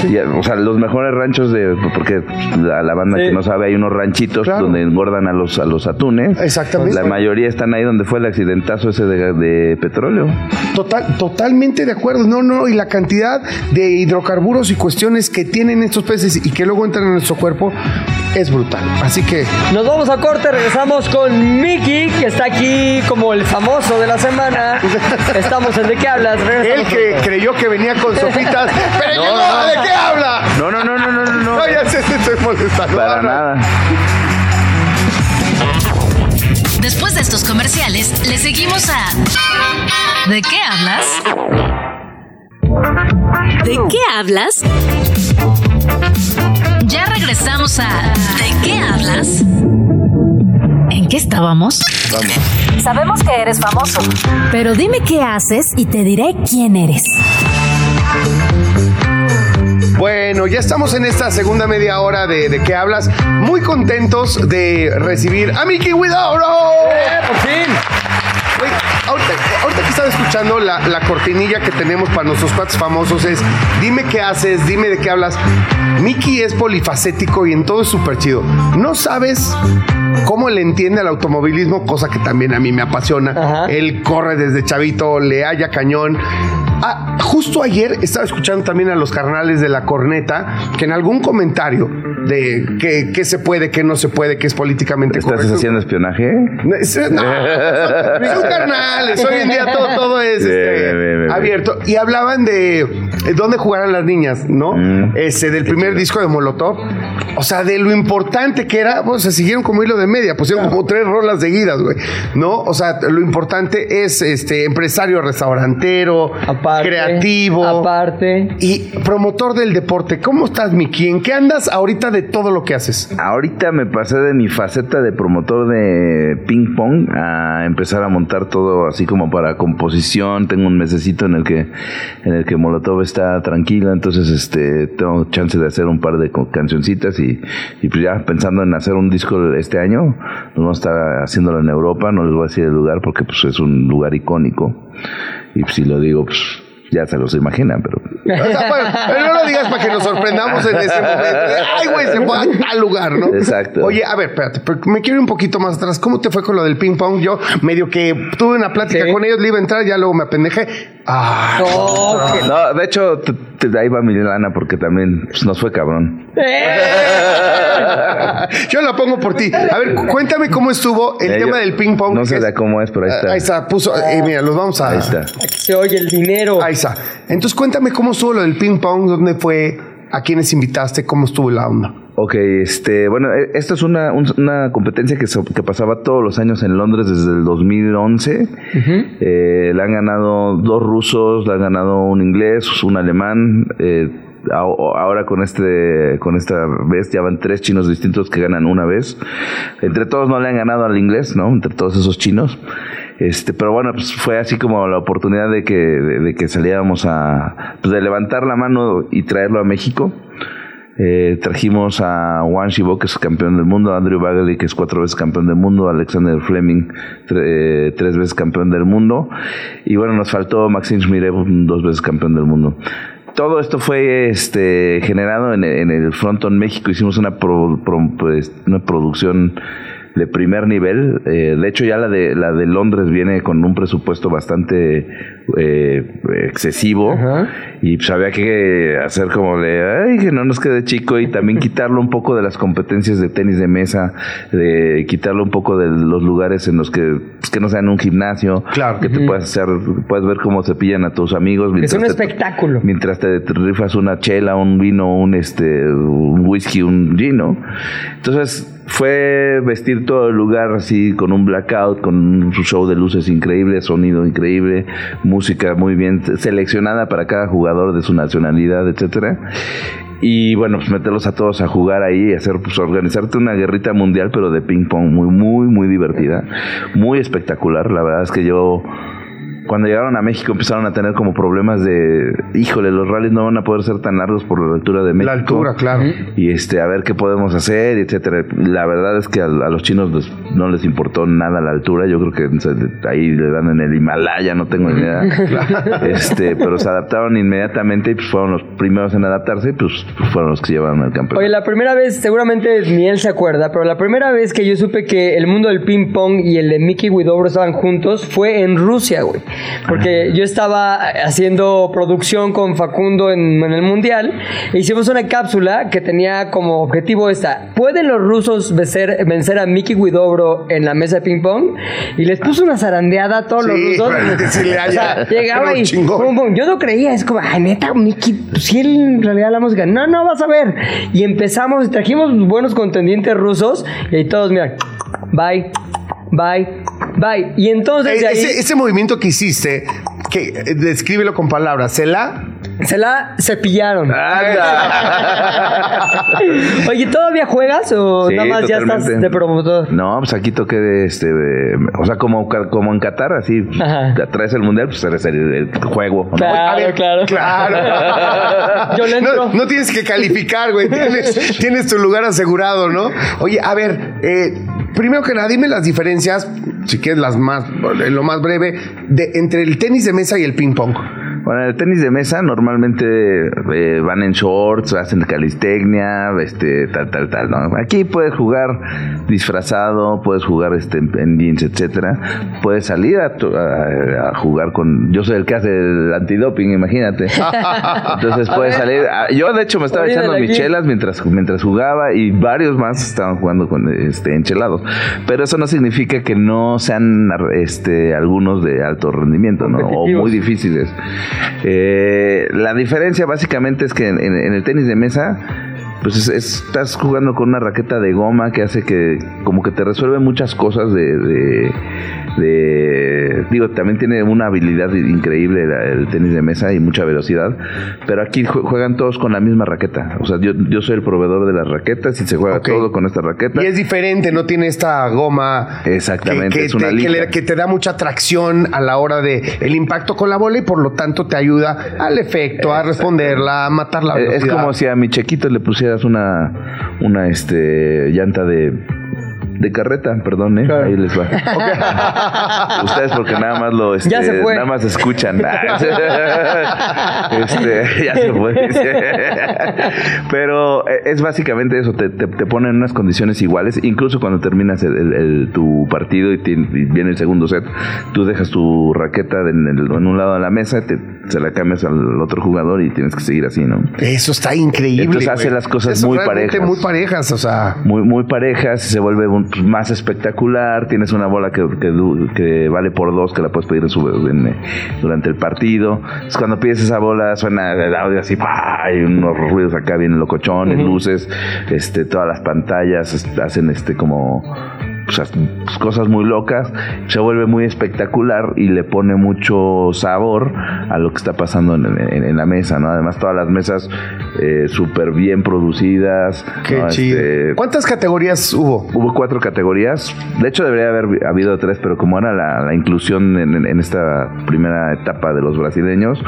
Speaker 5: Y, o sea, los mejores ranchos de. Porque la, la banda
Speaker 4: Sí.
Speaker 5: que no sabe, hay unos ranchitos
Speaker 3: Claro.
Speaker 5: donde engordan a los, a los atunes.
Speaker 3: Exactamente.
Speaker 5: La mayoría están ahí donde fue el accidentazo ese de, de petróleo.
Speaker 3: Total, totalmente de acuerdo. No, no, y la cantidad de hidrocarburos y cuestiones que tienen estos peces y que luego entran en nuestro cuerpo es brutal. Así que
Speaker 4: Nos vamos a corte, regresamos con Mickey, que está aquí como el famoso de la semana. Estamos en ¿De qué hablas? Regresamos
Speaker 3: él que
Speaker 4: pronto.
Speaker 3: creyó que venía con sopitas, pero llegó,
Speaker 5: no.
Speaker 3: ¿de qué habla?
Speaker 5: No, no, no, no, no, no. no.
Speaker 3: No, ya sé, estoy molestando.
Speaker 5: Para nada.
Speaker 1: Después de estos comerciales, le seguimos a ¿De qué hablas?
Speaker 8: ¿De qué hablas?
Speaker 1: Ya regresamos a ¿De qué hablas? ¿En qué estábamos?
Speaker 8: Sabemos que eres famoso, pero dime qué haces y te diré quién eres.
Speaker 3: Bueno, ya estamos en esta segunda media hora de, de qué hablas. Muy contentos de recibir a Mickey Widoro.
Speaker 4: ¡Eh, por fin!
Speaker 3: Ahorita, ahorita que estaba escuchando la, la cortinilla que tenemos para nuestros cuates famosos es dime qué haces, dime de qué hablas. Mickey es polifacético y en todo es súper chido. No sabes cómo le entiende al automovilismo, cosa que también a mí me apasiona.
Speaker 4: Ajá.
Speaker 3: Él corre desde chavito, le haya cañón. Ah, justo ayer estaba escuchando también a los carnales de la corneta que en algún comentario de qué qué se puede, qué no se puede, qué es políticamente
Speaker 5: ¿Estás
Speaker 3: correcto.
Speaker 5: haciendo espionaje?
Speaker 3: No, es- no, son carnales. Hoy en día todo, todo es este, abierto. Y hablaban de dónde jugarán las niñas, ¿no?
Speaker 5: Mm.
Speaker 3: Ese del primer disco de Molotov. O sea, de lo importante que era, pues se siguieron como hilo de media, pusieron como tres rolas seguidas, güey. ¿No? O sea, lo importante es este empresario restaurantero,
Speaker 4: Aparte.
Speaker 3: creativo.
Speaker 4: Aparte.
Speaker 3: Y promotor del deporte. ¿Cómo estás, Miki? ¿En qué andas ahorita de todo lo que haces?
Speaker 5: Ahorita me pasé de mi faceta de promotor de ping pong a empezar a montar todo así como para composición. Tengo un mesecito en el que en el que Molotov está tranquila, entonces este tengo chance de hacer un par de cancioncitas y, y pues ya pensando en hacer un disco este año, nos vamos a estar haciéndolo en Europa, no les voy a decir el lugar porque pues es un lugar icónico. Y pues, si lo digo pues ya se los imaginan, pero
Speaker 3: O sea, bueno, pero no lo digas para que nos sorprendamos en ese momento. Ay, güey, se fue a tal lugar, ¿no?
Speaker 5: Exacto.
Speaker 3: Oye, a ver, espérate, me quiero ir un poquito más atrás. ¿Cómo te fue con lo del ping pong? Yo medio que tuve una plática
Speaker 4: Sí.
Speaker 3: con ellos, le iba a entrar, ya luego me apendejé. Ah,
Speaker 4: No, que-
Speaker 5: No, de hecho, t- ahí va mi lana porque también pues, nos fue cabrón.
Speaker 3: Yo la pongo por ti. A ver, cu- cuéntame cómo estuvo el
Speaker 5: Eh,
Speaker 3: tema
Speaker 5: yo-
Speaker 3: del ping pong.
Speaker 5: No sé
Speaker 3: es-
Speaker 5: de cómo es, pero ahí está.
Speaker 3: Ahí está, puso. eh, mira, los vamos a.
Speaker 5: Ahí está.
Speaker 4: Se oye el dinero.
Speaker 3: Ahí está. Entonces, cuéntame cómo estuvo lo del ping pong, dónde fue, a quiénes invitaste, cómo estuvo la onda.
Speaker 5: Ok, este, bueno, eh, esto es una, un- una competencia que, so- que pasaba todos los años en Londres desde el 2011. Eh, la han ganado dos rusos, la han ganado un inglés, un alemán. eh, ahora con este con esta vez ya van tres chinos distintos que ganan una vez. Entre todos no le han ganado al inglés, ¿no? Entre todos esos chinos. Este, pero bueno, pues fue así como la oportunidad de que, de, de que saliéramos a, pues de levantar la mano y traerlo a México. Eh, trajimos a Juan Shibo, que es campeón del mundo, a Andrew Bagley, que es cuatro veces campeón del mundo, Alexander Fleming, eh, tres veces campeón del mundo, y bueno, nos faltó Maxim Shmirev, dos veces campeón del mundo. Todo esto fue este, generado en, en el Fronton México. Hicimos una, pro- pues, una producción de primer nivel. Eh, de hecho, ya la de, la de Londres viene con un presupuesto bastante eh, excesivo. Y pues había que hacer como de, ay, que no nos quede chico y también quitarlo un poco de las competencias de tenis de mesa, de quitarlo un poco de los lugares en los que, pues, que no sean un gimnasio,
Speaker 3: Claro.
Speaker 5: que te puedas hacer, puedes ver cómo se pillan a tus amigos.
Speaker 4: Es un
Speaker 5: te-
Speaker 4: espectáculo.
Speaker 5: mientras te rifas una chela, un vino, un este, un whisky, un gino. Entonces fue vestir todo el lugar así con un blackout, con un show de luces increíble, sonido increíble, música muy bien seleccionada para cada jugador de su nacionalidad, etcétera. Y bueno, pues meterlos a todos a jugar ahí hacer, pues organizarte una guerrita mundial, pero de ping pong muy, muy, muy divertida, muy espectacular. La verdad es que yo cuando llegaron a México empezaron a tener como problemas de, híjole, los rallies no van a poder ser tan largos por la altura de México.
Speaker 3: La altura, claro.
Speaker 5: Y este, a ver qué podemos hacer, etcétera. La verdad es que a, a los chinos les- no les importó nada la altura. Yo creo que ahí le dan en el Himalaya, no tengo ni idea. este, pero se adaptaron inmediatamente y pues fueron los primeros en adaptarse y pues, pues fueron los que llevaron el campeonato.
Speaker 4: Oye, la primera vez, seguramente ni él se acuerda, pero la primera vez que yo supe que el mundo del ping pong y el de Mickey Widobro estaban juntos fue en Rusia, güey. Porque yo estaba haciendo producción con Facundo en, en el Mundial e hicimos una cápsula que tenía como objetivo esta. ¿Pueden los rusos vencer, vencer a Mickey Widobro en la mesa de ping pong? Y les puso una zarandeada a todos
Speaker 3: Sí,
Speaker 4: los rusos.
Speaker 3: que sí le
Speaker 4: O sea,
Speaker 3: haya-
Speaker 4: llegaba y pum, pum. Yo no creía, es como, ay, neta, Mickey, si él en realidad la música. No, no, vas a ver. Y empezamos, trajimos buenos contendientes rusos y ahí todos, mira, bye, bye, bye. Y entonces de ahí
Speaker 3: ese, ese movimiento que hiciste, que eh, descríbelo con palabras, ¿se la?
Speaker 4: se la cepillaron. Oye, ¿todavía juegas o
Speaker 5: Sí,
Speaker 4: nada más ya estás de promotor?
Speaker 5: No, pues aquí toqué de este, de- o sea, como, como en Qatar, así, traes el mundial, pues eres el, el juego. ¿no?
Speaker 4: Claro,
Speaker 3: A ver,
Speaker 4: claro.
Speaker 3: Claro.
Speaker 4: Yo le entro.
Speaker 3: No, no tienes que calificar, güey. Tienes, tienes tu lugar asegurado, ¿no? Oye, a ver, eh, primero que nada, dime las diferencias, si quieres las más, en lo más breve, de, entre el tenis de mesa y el ping pong.
Speaker 5: Bueno, el tenis de mesa normalmente eh, van en shorts, hacen calistecnia, este, tal, tal, tal, ¿no? Aquí puedes jugar disfrazado, puedes jugar este, en, jeans, etcétera. Puedes salir a, tu- a- a jugar con... Yo soy el que hace el antidoping, imagínate. Entonces puedes salir... a- yo, de hecho, me estaba echando mis chelas mientras, mientras jugaba y varios más estaban jugando con este, enchelados. Pero eso no significa que no sean este, algunos de alto rendimiento, ¿no? O muy difíciles. Eh, la diferencia básicamente es que en, el tenis de mesa, pues es- es- estás jugando con una raqueta de goma que hace que como que te resuelve muchas cosas de, de- de- digo, también tiene una habilidad increíble la- el tenis de mesa y mucha velocidad, pero aquí jue- juegan todos con la misma raqueta. O sea, yo, yo soy el proveedor de las raquetas y se juega todo con esta raqueta.
Speaker 3: Y es diferente, no tiene esta goma.
Speaker 5: Exactamente,
Speaker 3: Que, que
Speaker 5: es una
Speaker 3: te, que,
Speaker 5: liga.
Speaker 3: le- que te da mucha tracción a la hora de el impacto con la bola y por lo tanto te ayuda al efecto, a responderla, a matar la
Speaker 5: Eh, Es como si a mi chequito le una, una este, llanta de, de carreta, perdón, ¿eh? Ahí les va. Ustedes porque nada más lo, este,
Speaker 4: Ya se fue.
Speaker 5: nada más escuchan. este, ya se fue. Pero eh, es básicamente eso, te, te, te ponen en unas condiciones iguales, incluso cuando terminas el, el- el- tu partido y, te- y viene el segundo set, tú dejas tu raqueta en, el- en un lado de la mesa, te se la cambias al otro jugador y tienes que seguir así, ¿no?
Speaker 3: Eso está increíble.
Speaker 5: Entonces hace las cosas
Speaker 3: Eso
Speaker 5: muy parejas.
Speaker 3: muy parejas, o sea.
Speaker 5: muy muy parejas, se vuelve un- pues, más espectacular, tienes una bola que, que que vale por dos, que la puedes pedir en su- en, durante el partido. Entonces, cuando pides esa bola suena el audio así, ¡pah! hay unos ruidos acá bien locochones, luces, este, todas las pantallas hacen este como pues, as- pues, cosas muy locas, se vuelve muy espectacular y le pone mucho sabor a lo que está pasando en, en- en la mesa, ¿no? Además todas las mesas eh, súper bien producidas.
Speaker 3: Qué
Speaker 5: ¿no?
Speaker 3: chido.
Speaker 5: Este,
Speaker 3: ¿Cuántas categorías hubo?
Speaker 5: Hubo cuatro categorías. De hecho, debería haber habido tres, pero como era la, la inclusión en, esta primera etapa de los brasileños,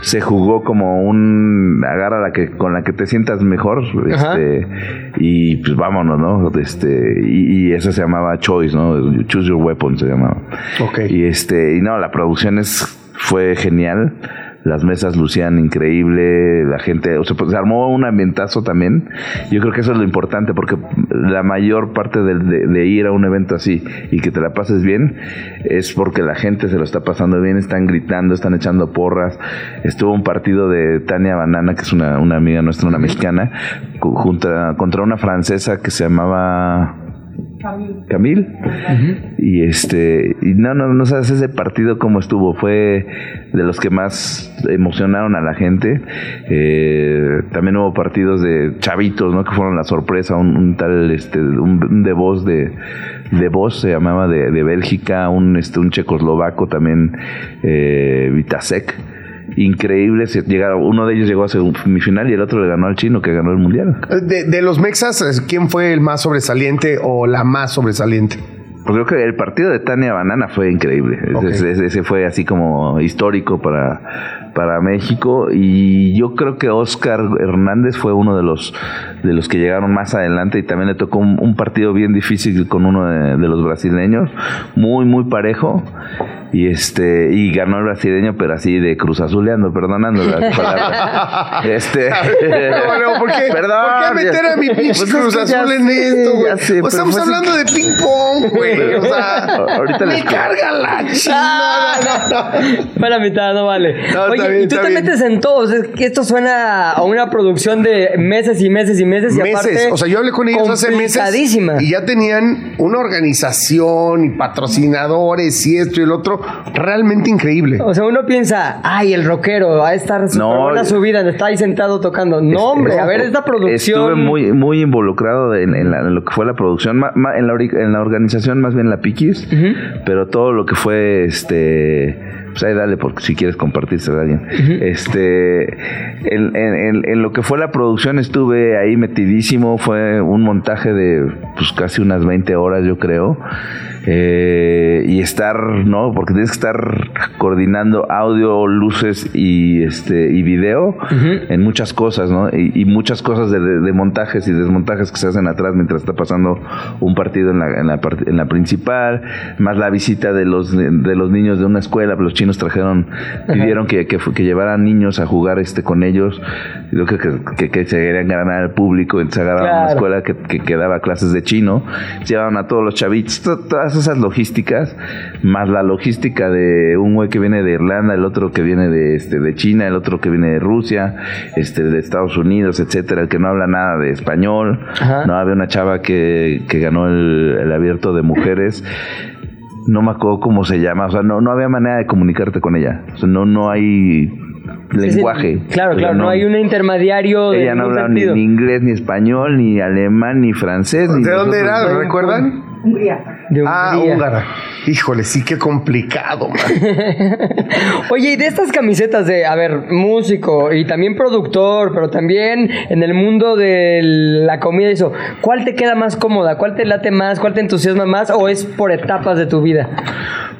Speaker 5: se jugó como un agarra la que con la que te sientas mejor, este, y pues vámonos, ¿no? Este, y, y eso se llamaba Choice, ¿no? Choose Your Weapon se llamaba.
Speaker 3: Ok.
Speaker 5: Y este, y no, la producción es, fue genial. Las mesas lucían increíble, la gente, o sea, pues, se armó un ambientazo también. Yo creo que eso es lo importante, porque la mayor parte de, de ir a un evento así y que te la pases bien es porque la gente se lo está pasando bien, están gritando, están echando porras. Estuvo un partido de Tania Banana, que es una, una amiga nuestra, una mexicana, junta- contra una francesa que se llamaba Camil. Y este, y no, no, no sabes ese partido cómo estuvo. Fue de los que más emocionaron a la gente. Eh, también hubo partidos de chavitos, ¿no? Que fueron la sorpresa. Un, un tal, este, un, un de voz de, de voz se llamaba de, de Bélgica, un, este, un checoslovaco también, eh, Vitasek. Increíble, se llegaron, uno de ellos llegó a semifinal y el otro le ganó al chino que ganó el mundial.
Speaker 3: De, de los mexas, ¿quién fue el más sobresaliente o la más sobresaliente?
Speaker 5: Pues creo que el partido de Tania Banana fue increíble. Ese fue así como histórico para, para México. Y yo creo que Oscar Hernández fue uno de los, de los que llegaron más adelante. Y también le tocó un, un partido bien difícil con uno de, de los brasileños. Muy, muy parejo. Y este, y ganó el brasileño, pero así de cruz azuleando, perdonando la palabra. Este.
Speaker 3: No, no, ¿por qué,
Speaker 5: Perdón.
Speaker 3: ¿por qué meter a mi pinche
Speaker 5: Pues es
Speaker 3: Cruz Azul en
Speaker 5: sé,
Speaker 3: esto, güey?
Speaker 5: sé,
Speaker 3: estamos
Speaker 5: fue así-
Speaker 3: hablando de ping pong, güey. O sea,
Speaker 5: Ahorita
Speaker 3: me
Speaker 5: les-
Speaker 3: carga la chingada.
Speaker 4: Fue la mitad, no vale.
Speaker 3: No,
Speaker 4: Oye,
Speaker 3: está bien,
Speaker 4: y tú
Speaker 3: está
Speaker 4: te
Speaker 3: bien.
Speaker 4: metes en todo. O sea, es que esto suena a una producción de meses y meses y meses. Y
Speaker 3: meses.
Speaker 4: aparte,
Speaker 3: O sea, yo hablé con ellos hace meses.
Speaker 4: complicadísima.
Speaker 3: Y ya tenían una organización y patrocinadores y esto y el otro. Realmente increíble.
Speaker 4: O sea, uno piensa, ay, el rockero, va a estar súper
Speaker 5: No,
Speaker 4: buena
Speaker 5: eh,
Speaker 4: su vida, está ahí sentado tocando. No, hombre, a ver, esta producción.
Speaker 5: Estuve muy, muy involucrado en, en la- en lo que fue la producción, ma- ma- en, la, ori- en la organización más bien la Piquis, pero todo lo que fue este... Pues ahí dale, porque si quieres compartírselo a alguien. Este, en, en- lo que fue la producción estuve ahí metidísimo, fue un montaje de pues casi unas 20 horas yo creo. Eh, y estar, ¿no? Porque tienes que estar coordinando audio, luces y este y video en muchas cosas, ¿no? Y, y muchas cosas de, de- de montajes y desmontajes que se hacen atrás mientras está pasando un partido en la, en la, part- en la principal, más la visita de los de los niños de una escuela, los chinos trajeron, pidieron que, que, llevaran niños a jugar este con ellos, yo creo que, que, que se querían ganar al público, entonces agarraron una
Speaker 4: Claro.
Speaker 5: escuela que, que, daba clases de chino, llevaban a todos los chavitos, to- todas esas logísticas, más la logística de un güey que viene de Irlanda, el otro que viene de, este, de China, el otro que viene de Rusia, este, de Estados Unidos, etcétera, el que no habla nada de español,
Speaker 4: Ajá.
Speaker 5: no había una chava que, que ganó el, el abierto de mujeres. No me acuerdo cómo se llama, o sea, no, no había manera de comunicarte con ella. O sea, no, no hay Lenguaje.
Speaker 4: claro, claro, no, hay un intermediario de
Speaker 5: ella no hablaba ni, ni inglés, ni español, ni alemán, ni francés. ni
Speaker 3: ¿De dónde era? ¿Recuerdan?
Speaker 4: De
Speaker 3: Ah,
Speaker 4: Hungría.
Speaker 3: húngara. Híjole, sí, qué complicado, man.
Speaker 4: Oye, y de estas camisetas de, a ver, músico y también productor, pero también en el mundo de la comida y eso, ¿cuál te queda más cómoda? ¿Cuál te late más? ¿Cuál te entusiasma más? ¿O es por etapas de tu vida?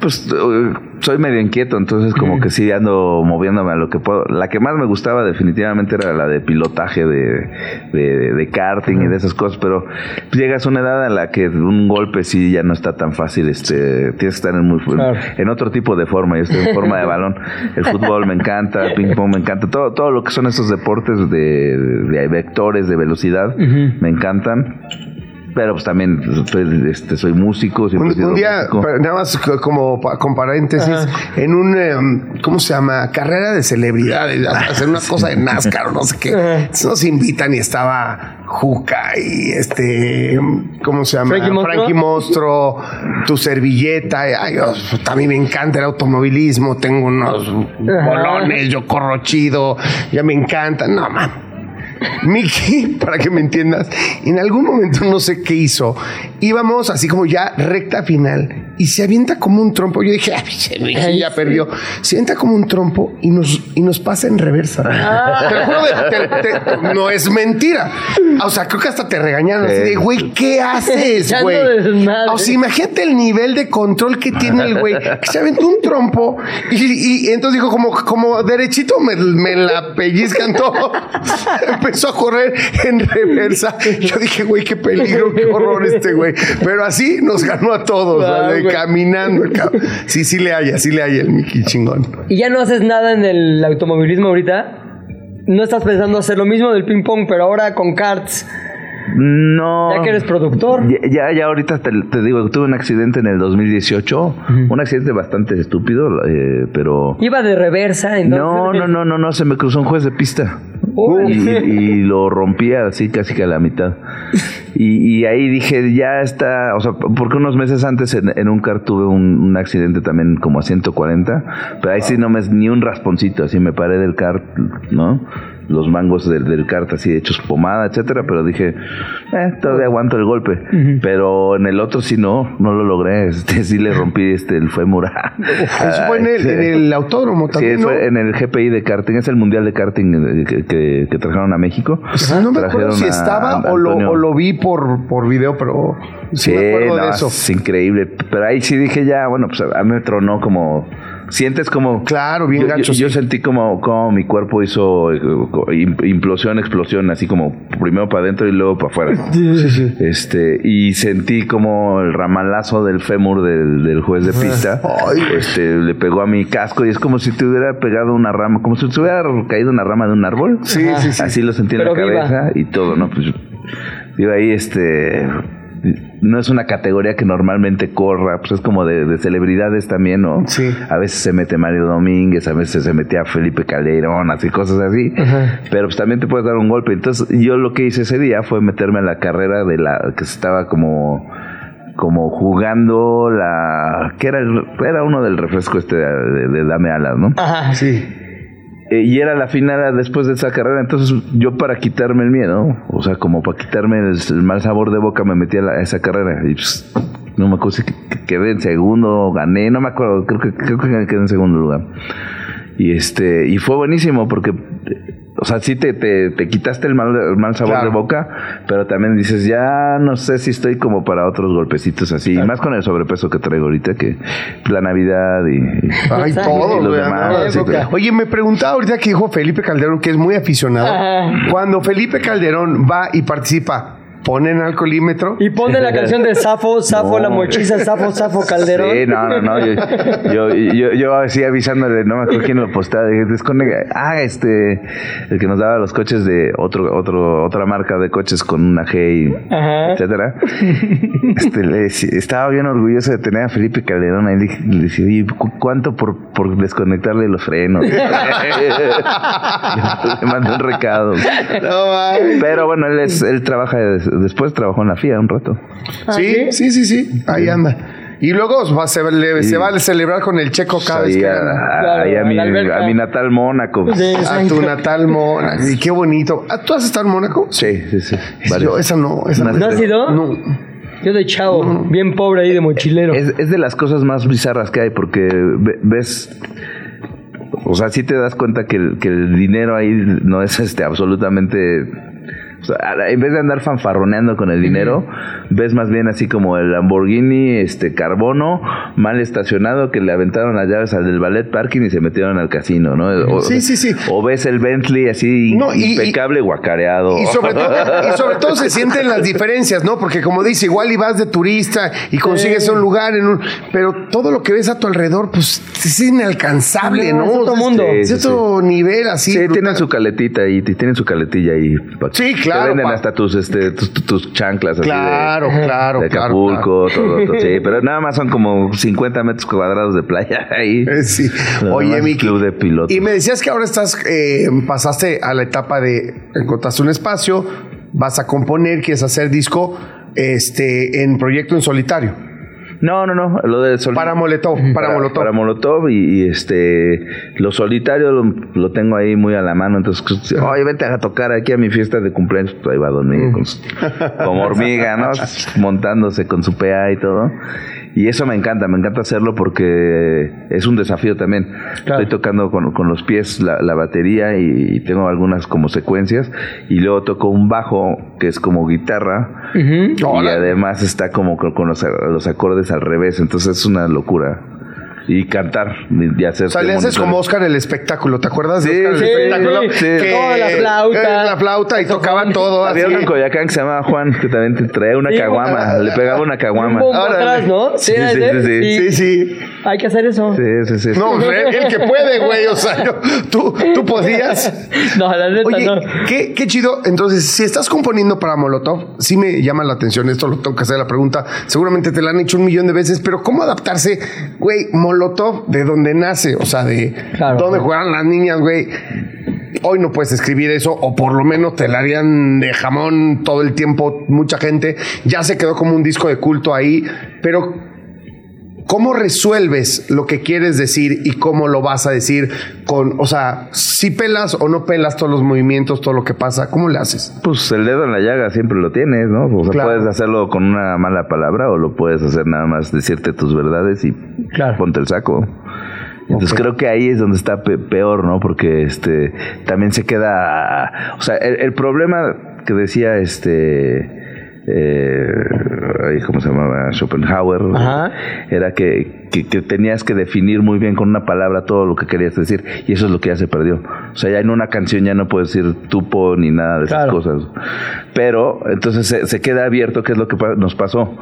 Speaker 5: Pues eh, soy medio inquieto, entonces como que sí ando moviéndome a lo que puedo. La que más me gustaba definitivamente era la de pilotaje de, de, de karting y de esas cosas, pero llegas a una edad en la que un golpe sí ya no está tan fácil, este, tienes que estar en, muy,
Speaker 4: Claro.
Speaker 5: en otro tipo de forma, yo estoy en forma de balón. El fútbol me encanta, el ping pong me encanta, todo, todo lo que son esos deportes de, de vectores, de velocidad, me encantan. Pero pues también soy, este, soy músico.
Speaker 3: Un, un día,
Speaker 5: músico.
Speaker 3: pero nada más co- como con paréntesis, en un, eh, ¿cómo se llama? Carrera de celebridades, hacer una cosa de NASCAR o no sé qué. Nos invitan y estaba Juca y este, ¿cómo se llama?
Speaker 4: Frankie Monstro.
Speaker 3: Monstro, tu servilleta. Ay, yo, puta, a mí me encanta el automovilismo, tengo unos bolones, yo corro chido, ya me encanta. No, man. Mickey, para que me entiendas, en algún momento no sé qué hizo. Íbamos así como ya recta final y se avienta como un trompo. Yo dije, Mickey ya perdió. Se avienta como un trompo y nos, y nos pasa en reversa. Te lo juro, de- te- te- no es mentira. O sea, creo que hasta te regañaron así de, güey, ¿qué haces, güey? O sea, imagínate el nivel de control que tiene el güey. Que se aventó un trompo y, y entonces dijo, como, como derechito me, me la pellizcan todo. Empezó a correr en reversa. Yo dije, güey, qué peligro, qué horror este güey. Pero así nos ganó a todos,
Speaker 4: Wow,
Speaker 3: ¿vale? caminando. Sí, sí le haya, sí le haya el Mickey chingón.
Speaker 4: ¿Y ya no haces nada en el automovilismo ahorita? ¿No estás pensando hacer lo mismo del ping pong, pero ahora con karts?
Speaker 5: No.
Speaker 4: Ya que eres productor.
Speaker 5: Ya, ya, ya ahorita te, te digo, tuve un accidente en el 2018, un accidente bastante estúpido, eh, pero...
Speaker 4: Iba de reversa, entonces.
Speaker 5: No, no, no, no, no, se me cruzó un juez de pista.
Speaker 4: Uy.
Speaker 5: Y, y lo rompía así casi que a la mitad. Y, y ahí dije, ya está, o sea, porque unos meses antes en, en un car tuve un, un accidente también como a 140, pero ahí sí no me ni un rasponcito, así me paré del car, ¿no? Los mangos del, del kart así hechos pomada, etcétera, pero dije, eh, todavía aguanto el golpe. Pero en el otro sí no, no lo logré, este sí le rompí este el fémur.
Speaker 3: Eso fue en el, en el autódromo
Speaker 5: Sí,
Speaker 3: también, ¿no?
Speaker 5: fue en el GPI de karting, es el mundial de karting eh, que, que- que trajeron a México.
Speaker 3: Sí, no me acuerdo si estaba
Speaker 5: a
Speaker 3: o lo, o lo vi por, por video, pero sí,
Speaker 5: Sí,
Speaker 3: me acuerdo
Speaker 5: no,
Speaker 3: de eso.
Speaker 5: es increíble. Pero ahí sí dije ya, bueno, pues a mí me tronó como... Sientes como...
Speaker 3: Claro, bien
Speaker 5: yo,
Speaker 3: gacho,
Speaker 5: yo- yo
Speaker 3: sí.
Speaker 5: sentí como, como mi cuerpo hizo eh, im- implosión, explosión, así como primero para adentro y luego para afuera. Este, y sentí como el ramalazo del fémur del, del juez de pista.
Speaker 3: Ay.
Speaker 5: este, le pegó a mi casco y es como si te hubiera pegado una rama, como si te hubiera caído una rama de un árbol.
Speaker 3: Sí, sí, sí.
Speaker 5: Así lo sentí en
Speaker 4: Pero
Speaker 5: la
Speaker 4: viva.
Speaker 5: cabeza y todo, ¿no? Pues yo ahí, este. No es una categoría que normalmente corra, pues es como de, de celebridades también, ¿no?
Speaker 3: Sí.
Speaker 5: A veces se mete Mario Domínguez, a veces se metía Felipe Calderón, así cosas así. Pero pues también te puedes dar un golpe. Entonces, yo lo que hice ese día fue meterme a la carrera de la que se estaba como como jugando la que era el- era uno del refresco este de, de- de dame alas, ¿no?
Speaker 4: Ajá.
Speaker 3: Sí.
Speaker 5: Eh, y era la final después de esa carrera, entonces yo para quitarme el miedo, o sea, como para quitarme el, mal sabor de boca, me metí a, la- esa carrera y pues, no me acuerdo si que- que quedé en segundo, gané, no me acuerdo, creo que creo que quedé en segundo lugar. Y este y fue buenísimo porque o sea, sí te, te, te quitaste el mal, el mal sabor
Speaker 3: Claro.
Speaker 5: de boca, pero también dices, ya no sé si estoy como para otros golpecitos así, y más con el sobrepeso que traigo ahorita, que la Navidad y... y-
Speaker 3: Ay,
Speaker 5: Y los
Speaker 3: güey,
Speaker 5: demás,
Speaker 4: claro.
Speaker 3: Oye, me preguntaba ahorita que dijo Felipe Calderón, que es muy aficionado.
Speaker 4: Ajá.
Speaker 3: Cuando Felipe Calderón va y participa, ¿ponen alcoholímetro?
Speaker 4: Y ponle la canción de Safo, Safo,
Speaker 5: No.
Speaker 4: la mochiza, Safo, Safo, Calderón.
Speaker 5: Sí, no, no, no. Yo, yo, yo, yo así avisándole, no me acuerdo quién lo postaba. Dije, desconecta. Ah, este, el que nos daba los coches de otro, otro, otra marca de coches con una G y
Speaker 4: Ajá.
Speaker 5: etcétera. Este, le decía- estaba bien orgulloso de tener a Felipe Calderón ahí. Le, dije- le decía, oye, ¿cu- ¿cuánto por, por desconectarle los frenos? le mandé un recado.
Speaker 3: No.
Speaker 5: Pero bueno, él, es, él trabaja, después trabajó en la FIA un rato.
Speaker 3: sí, sí, sí, sí, ahí anda. Y luego va, se, le- se va a celebrar con el checo cada vez
Speaker 5: Ahí
Speaker 3: que
Speaker 5: a, ahí a mi,
Speaker 4: a
Speaker 5: mi natal Mónaco.
Speaker 4: Sí,
Speaker 3: A tu natal Mónaco. Y qué bonito. ¿Ah, ¿Tú has estado en Mónaco?
Speaker 5: Sí, sí, sí.
Speaker 3: Yo, esa no. Esa
Speaker 5: ¿No
Speaker 4: ¿No has ido?
Speaker 3: No.
Speaker 4: Yo de chavo, bien pobre ahí de mochilero.
Speaker 5: Es, es de las cosas más bizarras que hay porque ve- ves, o sea, sí te das cuenta que el, que el dinero ahí no es este absolutamente... O sea, a- en vez de andar fanfarroneando con el dinero, ves más bien así como el Lamborghini este carbono mal estacionado que le aventaron las llaves al del ballet parking y se metieron al casino, ¿no? O,
Speaker 3: Sí, sí, sí.
Speaker 5: O ves el Bentley así
Speaker 3: No, y-
Speaker 5: impecable guacareado.
Speaker 3: Y sobre, todo, y sobre todo se sienten las diferencias, ¿no? Porque como dice, igual y vas de turista y consigues un lugar en un... Pero todo lo que ves a tu alrededor, pues es inalcanzable,
Speaker 4: No,
Speaker 3: ¿no?
Speaker 4: es otro mundo.
Speaker 3: Es
Speaker 5: Sí, sí,
Speaker 3: otro nivel así.
Speaker 5: Sí,
Speaker 3: brutal.
Speaker 5: tienen su caletita ahí, tienen su caletilla ahí.
Speaker 3: Sí, claro. Claro,
Speaker 5: venden
Speaker 3: pa.
Speaker 5: hasta tus, este, tus, tus- chanclas. así de-
Speaker 3: Claro, claro,
Speaker 5: De
Speaker 3: claro,
Speaker 5: Acapulco, todo, todo, Sí, pero nada más son como 50 metros cuadrados de playa ahí.
Speaker 3: Eh, Sí. Oye, Miki.
Speaker 5: club de pilotos.
Speaker 3: Y me decías que ahora estás, eh, pasaste a la etapa de encontraste un espacio, vas a componer, quieres hacer disco, este, en proyecto en solitario.
Speaker 5: No, no, no. Lo de sol-
Speaker 3: Para Molotov, para Molotov.
Speaker 5: Para Molotov y, y, este lo solitario lo, lo tengo ahí muy a la mano. Entonces, pues, oye, vete a tocar aquí a mi fiesta de cumpleaños. Pues ahí va con su- como hormiga, ¿no? Montándose con su PA y todo. Y eso me encanta, me encanta hacerlo porque es un desafío también. Estoy tocando con, con los pies la, la batería y, y tengo algunas como secuencias. Y luego toco un bajo que es como guitarra. Y además está como con, con los, los acordes al revés, entonces es una locura. Y cantar y, hacer.
Speaker 3: O sea, le haces como Oscar el espectáculo, ¿te acuerdas
Speaker 5: Sí,
Speaker 3: de Oscar
Speaker 5: sí,
Speaker 3: el espectáculo?
Speaker 5: sí.
Speaker 3: Que-
Speaker 4: Toda la flauta.
Speaker 3: eh, la flauta y tocaba todo.
Speaker 5: Había uno en Coyacán que se llamaba Juan, que también te traía una
Speaker 4: Sí,
Speaker 5: caguama, le pegaba una
Speaker 4: Un
Speaker 5: caguama.
Speaker 4: atrás, ¿no?
Speaker 5: Sí, sí, sí, sí.
Speaker 3: Sí, sí.
Speaker 4: Hay que hacer eso.
Speaker 5: Sí, sí, sí.
Speaker 3: No, el, el que puede, güey. O sea, yo- tú, tú podías.
Speaker 4: No, la neta
Speaker 3: Oye,
Speaker 4: no.
Speaker 3: qué, qué chido. Entonces, si estás componiendo para Molotov, sí me llama la atención. Esto lo tengo que hacer la pregunta. Seguramente te la han hecho un millón de veces, pero ¿cómo adaptarse, güey? Molotov, de donde nace, o sea, de
Speaker 4: Claro.
Speaker 3: dónde juegan las niñas, güey. Hoy no puedes escribir eso, o por lo menos te la harían de jamón todo el tiempo, mucha gente. Ya se quedó como un disco de culto ahí, pero ¿Cómo resuelves lo que quieres decir y cómo lo vas a decir con, o sea, si pelas o no pelas todos los movimientos, todo lo que pasa, ¿cómo le haces?
Speaker 5: Pues el dedo en la llaga siempre lo tienes, ¿no? O sea,
Speaker 3: Claro.
Speaker 5: puedes hacerlo con una mala palabra o lo puedes hacer nada más decirte tus verdades y
Speaker 4: Claro.
Speaker 5: ponte el saco. Entonces creo que ahí es donde está pe- peor, ¿no? Porque este también se queda, o sea, el, el problema que decía este eh, ¿cómo se llamaba? Schopenhauer
Speaker 4: Ajá.
Speaker 5: era que, que, que tenías que definir muy bien con una palabra todo lo que querías decir y eso es lo que ya se perdió. O sea, ya en una canción ya no puedes decir tupo ni nada de esas
Speaker 4: Claro.
Speaker 5: cosas. Pero entonces se, se queda abierto, que es lo que nos pasó.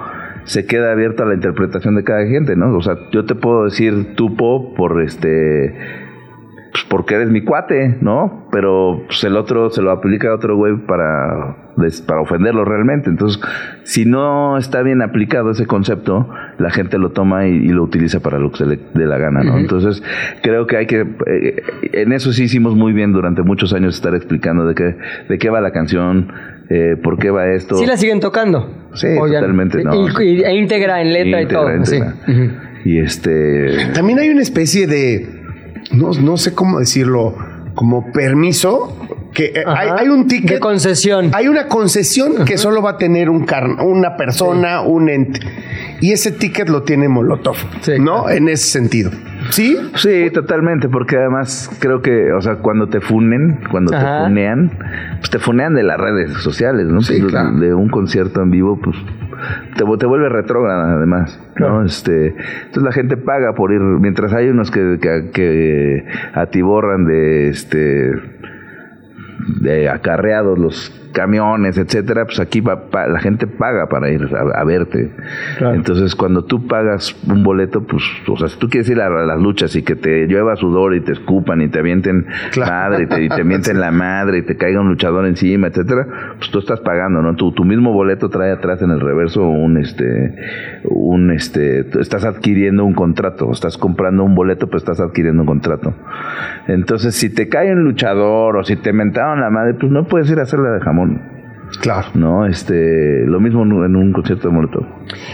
Speaker 5: Se queda abierto a la interpretación de cada gente, ¿no? O sea, yo te puedo decir tupo por este pues porque eres mi cuate, ¿no? Pero pues, el otro se lo aplica a otro güey para, para ofenderlo realmente. Entonces, si no está bien aplicado ese concepto, la gente lo toma y, y lo utiliza para lo que se le dé la gana, ¿no? Entonces, creo que hay que, eh, en eso sí hicimos muy bien durante muchos años estar explicando de qué, de qué va la canción, eh, por qué va esto.
Speaker 4: Sí la siguen tocando.
Speaker 5: Sí, totalmente, no.
Speaker 4: Y, y- e íntegra en letra y todo. Sí.
Speaker 5: íntegra. Y este...
Speaker 3: También hay una especie de, no, no sé cómo decirlo, como permiso, que eh, hay, un ticket.
Speaker 4: De concesión.
Speaker 3: Hay una concesión que solo va a tener un car- una persona, un ente. Y ese ticket lo tiene Molotov,
Speaker 4: Sí,
Speaker 3: ¿no? En ese sentido. ¿Sí?
Speaker 5: Sí, totalmente, porque además creo que, o sea, cuando te funen, cuando
Speaker 4: Ajá.
Speaker 5: te funean, pues te funean de las redes sociales, ¿no?
Speaker 3: Sí,
Speaker 5: Pues,
Speaker 3: claro.
Speaker 5: De un concierto en vivo, pues te, te vuelve retrógrada además, ¿no? Este, entonces la gente paga por ir, mientras hay unos que, que, que atiborran de, este, de acarreados los camiones, etcétera, pues aquí va- pa- la gente paga para ir a, a verte.
Speaker 4: Claro.
Speaker 5: Entonces, cuando tú pagas un boleto, pues, o sea, si tú quieres ir a, a las luchas y que te llueva sudor y te escupan y te avienten
Speaker 3: Claro.
Speaker 5: madre y te, y te mienten la madre y te caiga un luchador encima, etcétera, pues tú estás pagando, ¿no? Tu, tu mismo boleto trae atrás en el reverso un, este, un, este, tú estás adquiriendo un contrato, estás comprando un boleto, pero estás adquiriendo un contrato. Entonces, si te cae un luchador o si te mentaron la madre, pues no puedes ir a hacerla de jamón.
Speaker 3: এমন Claro.
Speaker 5: No, este, lo mismo en un, concierto de Molotov.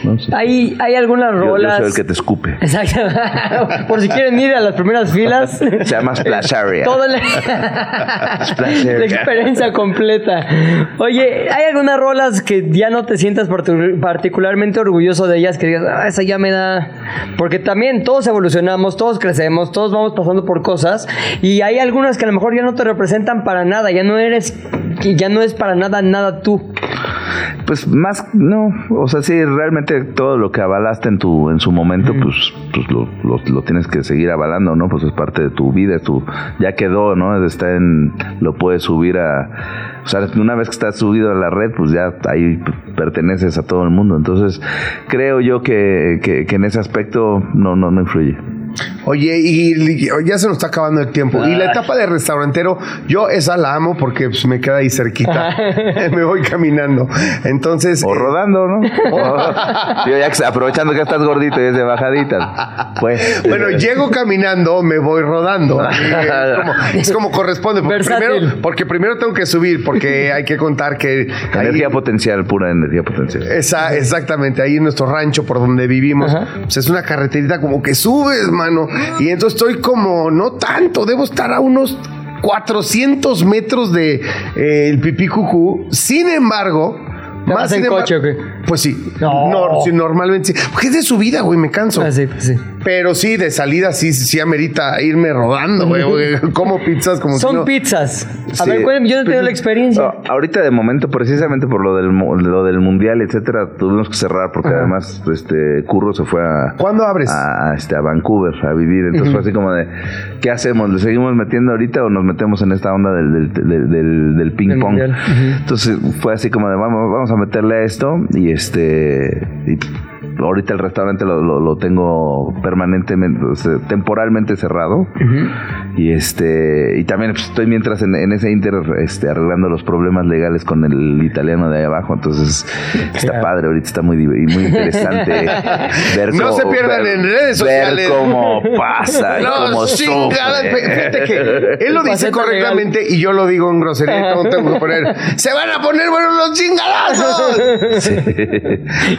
Speaker 5: ¿no? Sí.
Speaker 4: Hay, hay algunas
Speaker 5: Yo- yo,
Speaker 4: rolas.
Speaker 5: soy el que te escupe.
Speaker 4: Exacto. Por si quieren ir a las primeras filas.
Speaker 5: Se llama Splash Area.
Speaker 4: Toda la,
Speaker 5: Splash
Speaker 4: la experiencia completa. Oye, ¿hay algunas rolas que ya no te sientas particularmente orgulloso de ellas? Que digas, ah, esa ya me da. Porque también todos evolucionamos, todos crecemos, todos vamos pasando por cosas. Y hay algunas que a lo mejor ya no te representan para nada. Ya no eres. Ya no es para nada, nada tú.
Speaker 5: Pues más, no, o sea, sí, realmente todo lo que avalaste en tu en su momento, pues, pues lo, lo, lo tienes que seguir avalando, ¿no? Pues es parte de tu vida, tu, ya quedó, ¿no? Está en, lo puedes subir a, o sea, una vez que estás subido a la red, pues ya ahí perteneces a todo el mundo. Entonces, creo yo que, que, que en ese aspecto no, no, no influye.
Speaker 3: Oye, y ya se nos está acabando el tiempo. Y la etapa de restaurantero, yo esa la amo porque pues, me queda ahí cerquita. me voy caminando. Entonces.
Speaker 5: O rodando, ¿no? O- Yo ya aprovechando que estás gordito y es de bajadita. Pues.
Speaker 3: Bueno, llego caminando, me voy rodando. Es como, es como corresponde. Porque
Speaker 4: Versátil.
Speaker 3: primero, porque primero tengo que subir, porque hay que contar que. ahí-
Speaker 5: Energía potencial, pura energía potencial.
Speaker 3: Esa, exactamente, ahí en nuestro rancho por donde vivimos, pues es una carreterita como que subes, Y entonces estoy como, no tanto, debo estar a unos 400 metros de eh, pipí cucú. Sin embargo,
Speaker 4: ¿Te vas en coche o qué?
Speaker 3: Pues sí,
Speaker 4: No.
Speaker 3: no, sí, normalmente sí. Porque es de subida, güey, me canso.
Speaker 4: Ah, sí, sí.
Speaker 3: Pero sí, de salida sí, sí amerita irme rodando, güey. güey. Como pizzas como si
Speaker 4: Son
Speaker 3: no-
Speaker 4: pizzas. A
Speaker 5: Sí.
Speaker 4: ver, cuéntame, yo no he tenido la experiencia.
Speaker 5: Ah, ahorita de momento, precisamente por lo del, lo del mundial, etcétera, tuvimos que cerrar porque además este Curro se fue a,
Speaker 3: ¿Cuándo abres?
Speaker 5: a, este, a Vancouver a vivir. Entonces fue así como de, ¿qué hacemos? ¿Le seguimos metiendo ahorita o nos metemos en esta onda del, del, del, del- del ping
Speaker 4: Del
Speaker 5: pong?
Speaker 4: mundial.
Speaker 5: Entonces fue así como de, vamos, vamos a meterle a esto y este... ahorita el restaurante lo, lo, lo tengo permanentemente, o sea, temporalmente cerrado. Y este y también pues, estoy mientras en, en ese inter este, arreglando los problemas legales con el italiano de ahí abajo. Entonces está
Speaker 4: Claro.
Speaker 5: padre, ahorita está muy, muy interesante ver
Speaker 3: No
Speaker 5: cómo-
Speaker 3: se pierdan
Speaker 5: ver-
Speaker 3: en redes sociales.
Speaker 5: Ver cómo pasa y
Speaker 3: No,
Speaker 5: cómo
Speaker 3: chingada,
Speaker 5: sufre.
Speaker 3: Fíjate que él lo dice correctamente y yo lo digo en grosería. Todo tengo que poner. ¡Se van a poner buenos los chingadazos!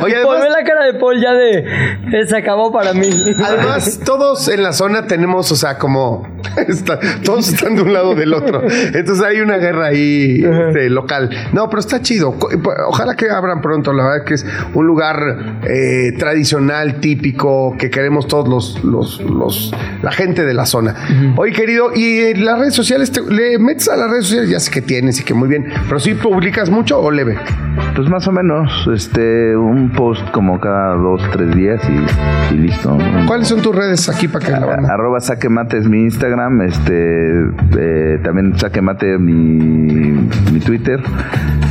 Speaker 3: Oye, además,
Speaker 4: la cara de Ya de... eh, Se acabó para mí.
Speaker 3: además, todos en la zona tenemos, o sea, como. está- todos están de un lado del otro. Entonces hay una guerra ahí este, local. No, pero está chido. Co- Ojalá que abran pronto. La verdad que es un lugar eh, tradicional, típico, que queremos todos los, los, los- la gente de la zona. Oye, querido, y las redes sociales, te- ¿le metes a las redes sociales? Ya sé que tienes y que muy bien. Pero sí publicas mucho o leve.
Speaker 5: Pues más o menos, este, un post como cada dos, tres días y, y listo.
Speaker 3: ¿Cuáles son tus redes aquí para que la banda?
Speaker 5: Arroba saque mate es mi Instagram, este, eh, también saque mate mi, mi Twitter.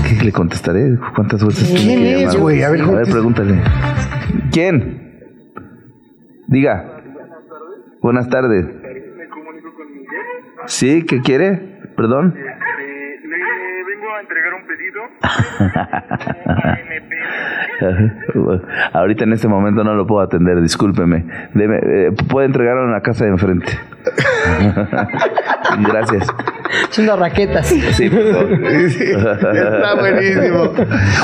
Speaker 5: ¿Qué le contestaré? ¿Cuántas veces?
Speaker 3: ¿Quién
Speaker 5: que
Speaker 3: es,
Speaker 5: llamar?
Speaker 3: güey? A ver,
Speaker 5: a pregúntale. ¿Quién? Diga. Buenas tardes. ¿Sí? ¿Qué quiere? Perdón.
Speaker 9: A entregar un pedido.
Speaker 5: Ahorita en este momento no lo puedo atender, discúlpeme. Deme, eh, puede entregarlo en la casa de enfrente. Gracias.
Speaker 4: Son las raquetas.
Speaker 5: Sí.
Speaker 3: Está buenísimo.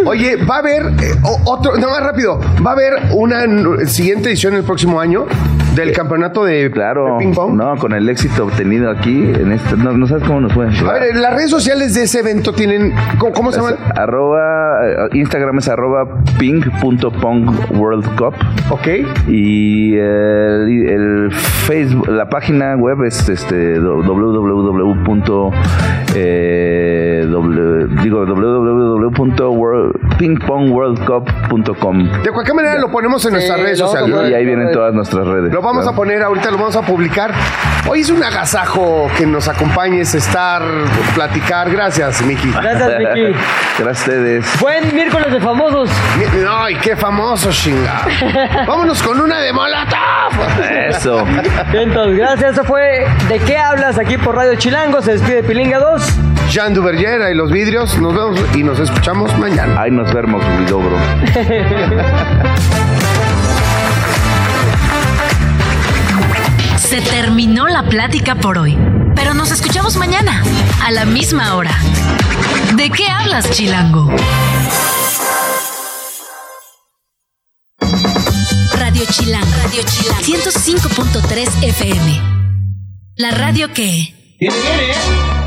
Speaker 3: Oye, va a haber eh, otro, no más rápido, va a haber una siguiente edición el próximo año del campeonato de,
Speaker 5: Claro,
Speaker 3: de ping pong.
Speaker 5: no, con el éxito obtenido aquí, en este, no, no sabes cómo nos fue.
Speaker 3: A ver, las redes sociales de ese evento tienen, ¿cómo, cómo se
Speaker 5: Es
Speaker 3: llaman?
Speaker 5: arroba, eh, Instagram es arroba ping.pongworldcup
Speaker 3: Ok.
Speaker 5: y el, Facebook, la página web es este www. Eh, w- digo www.pingpongworldcup.com
Speaker 3: De cualquier manera lo ponemos en nuestras redes sociales.
Speaker 5: y ahí vienen todas nuestras redes.
Speaker 3: Lo vamos a poner ahorita, lo vamos a publicar. Hoy es un agasajo que nos acompañes, estar, platicar. Gracias, Miki.
Speaker 4: Gracias, Vicky.
Speaker 5: Gracias a ustedes.
Speaker 4: Buen miércoles de famosos.
Speaker 3: Mi- Ay, qué famoso, chinga. Vámonos con una de Molotov.
Speaker 5: Eso.
Speaker 4: Entonces, gracias. Eso fue ¿De qué hablas? Aquí por Radio Chilango. Se despide Pilinga 2.
Speaker 3: Jean Duverger y los vidrios. Nos vemos y nos escuchamos mañana.
Speaker 5: Ahí nos vemos, Widobro.
Speaker 1: Se terminó la plática por hoy, pero nos escuchamos mañana, a la misma hora. ¿De qué hablas, Chilango? Radio Chilango, Radio Chilango, 105.3 FM. La radio que...
Speaker 2: Viene, viene.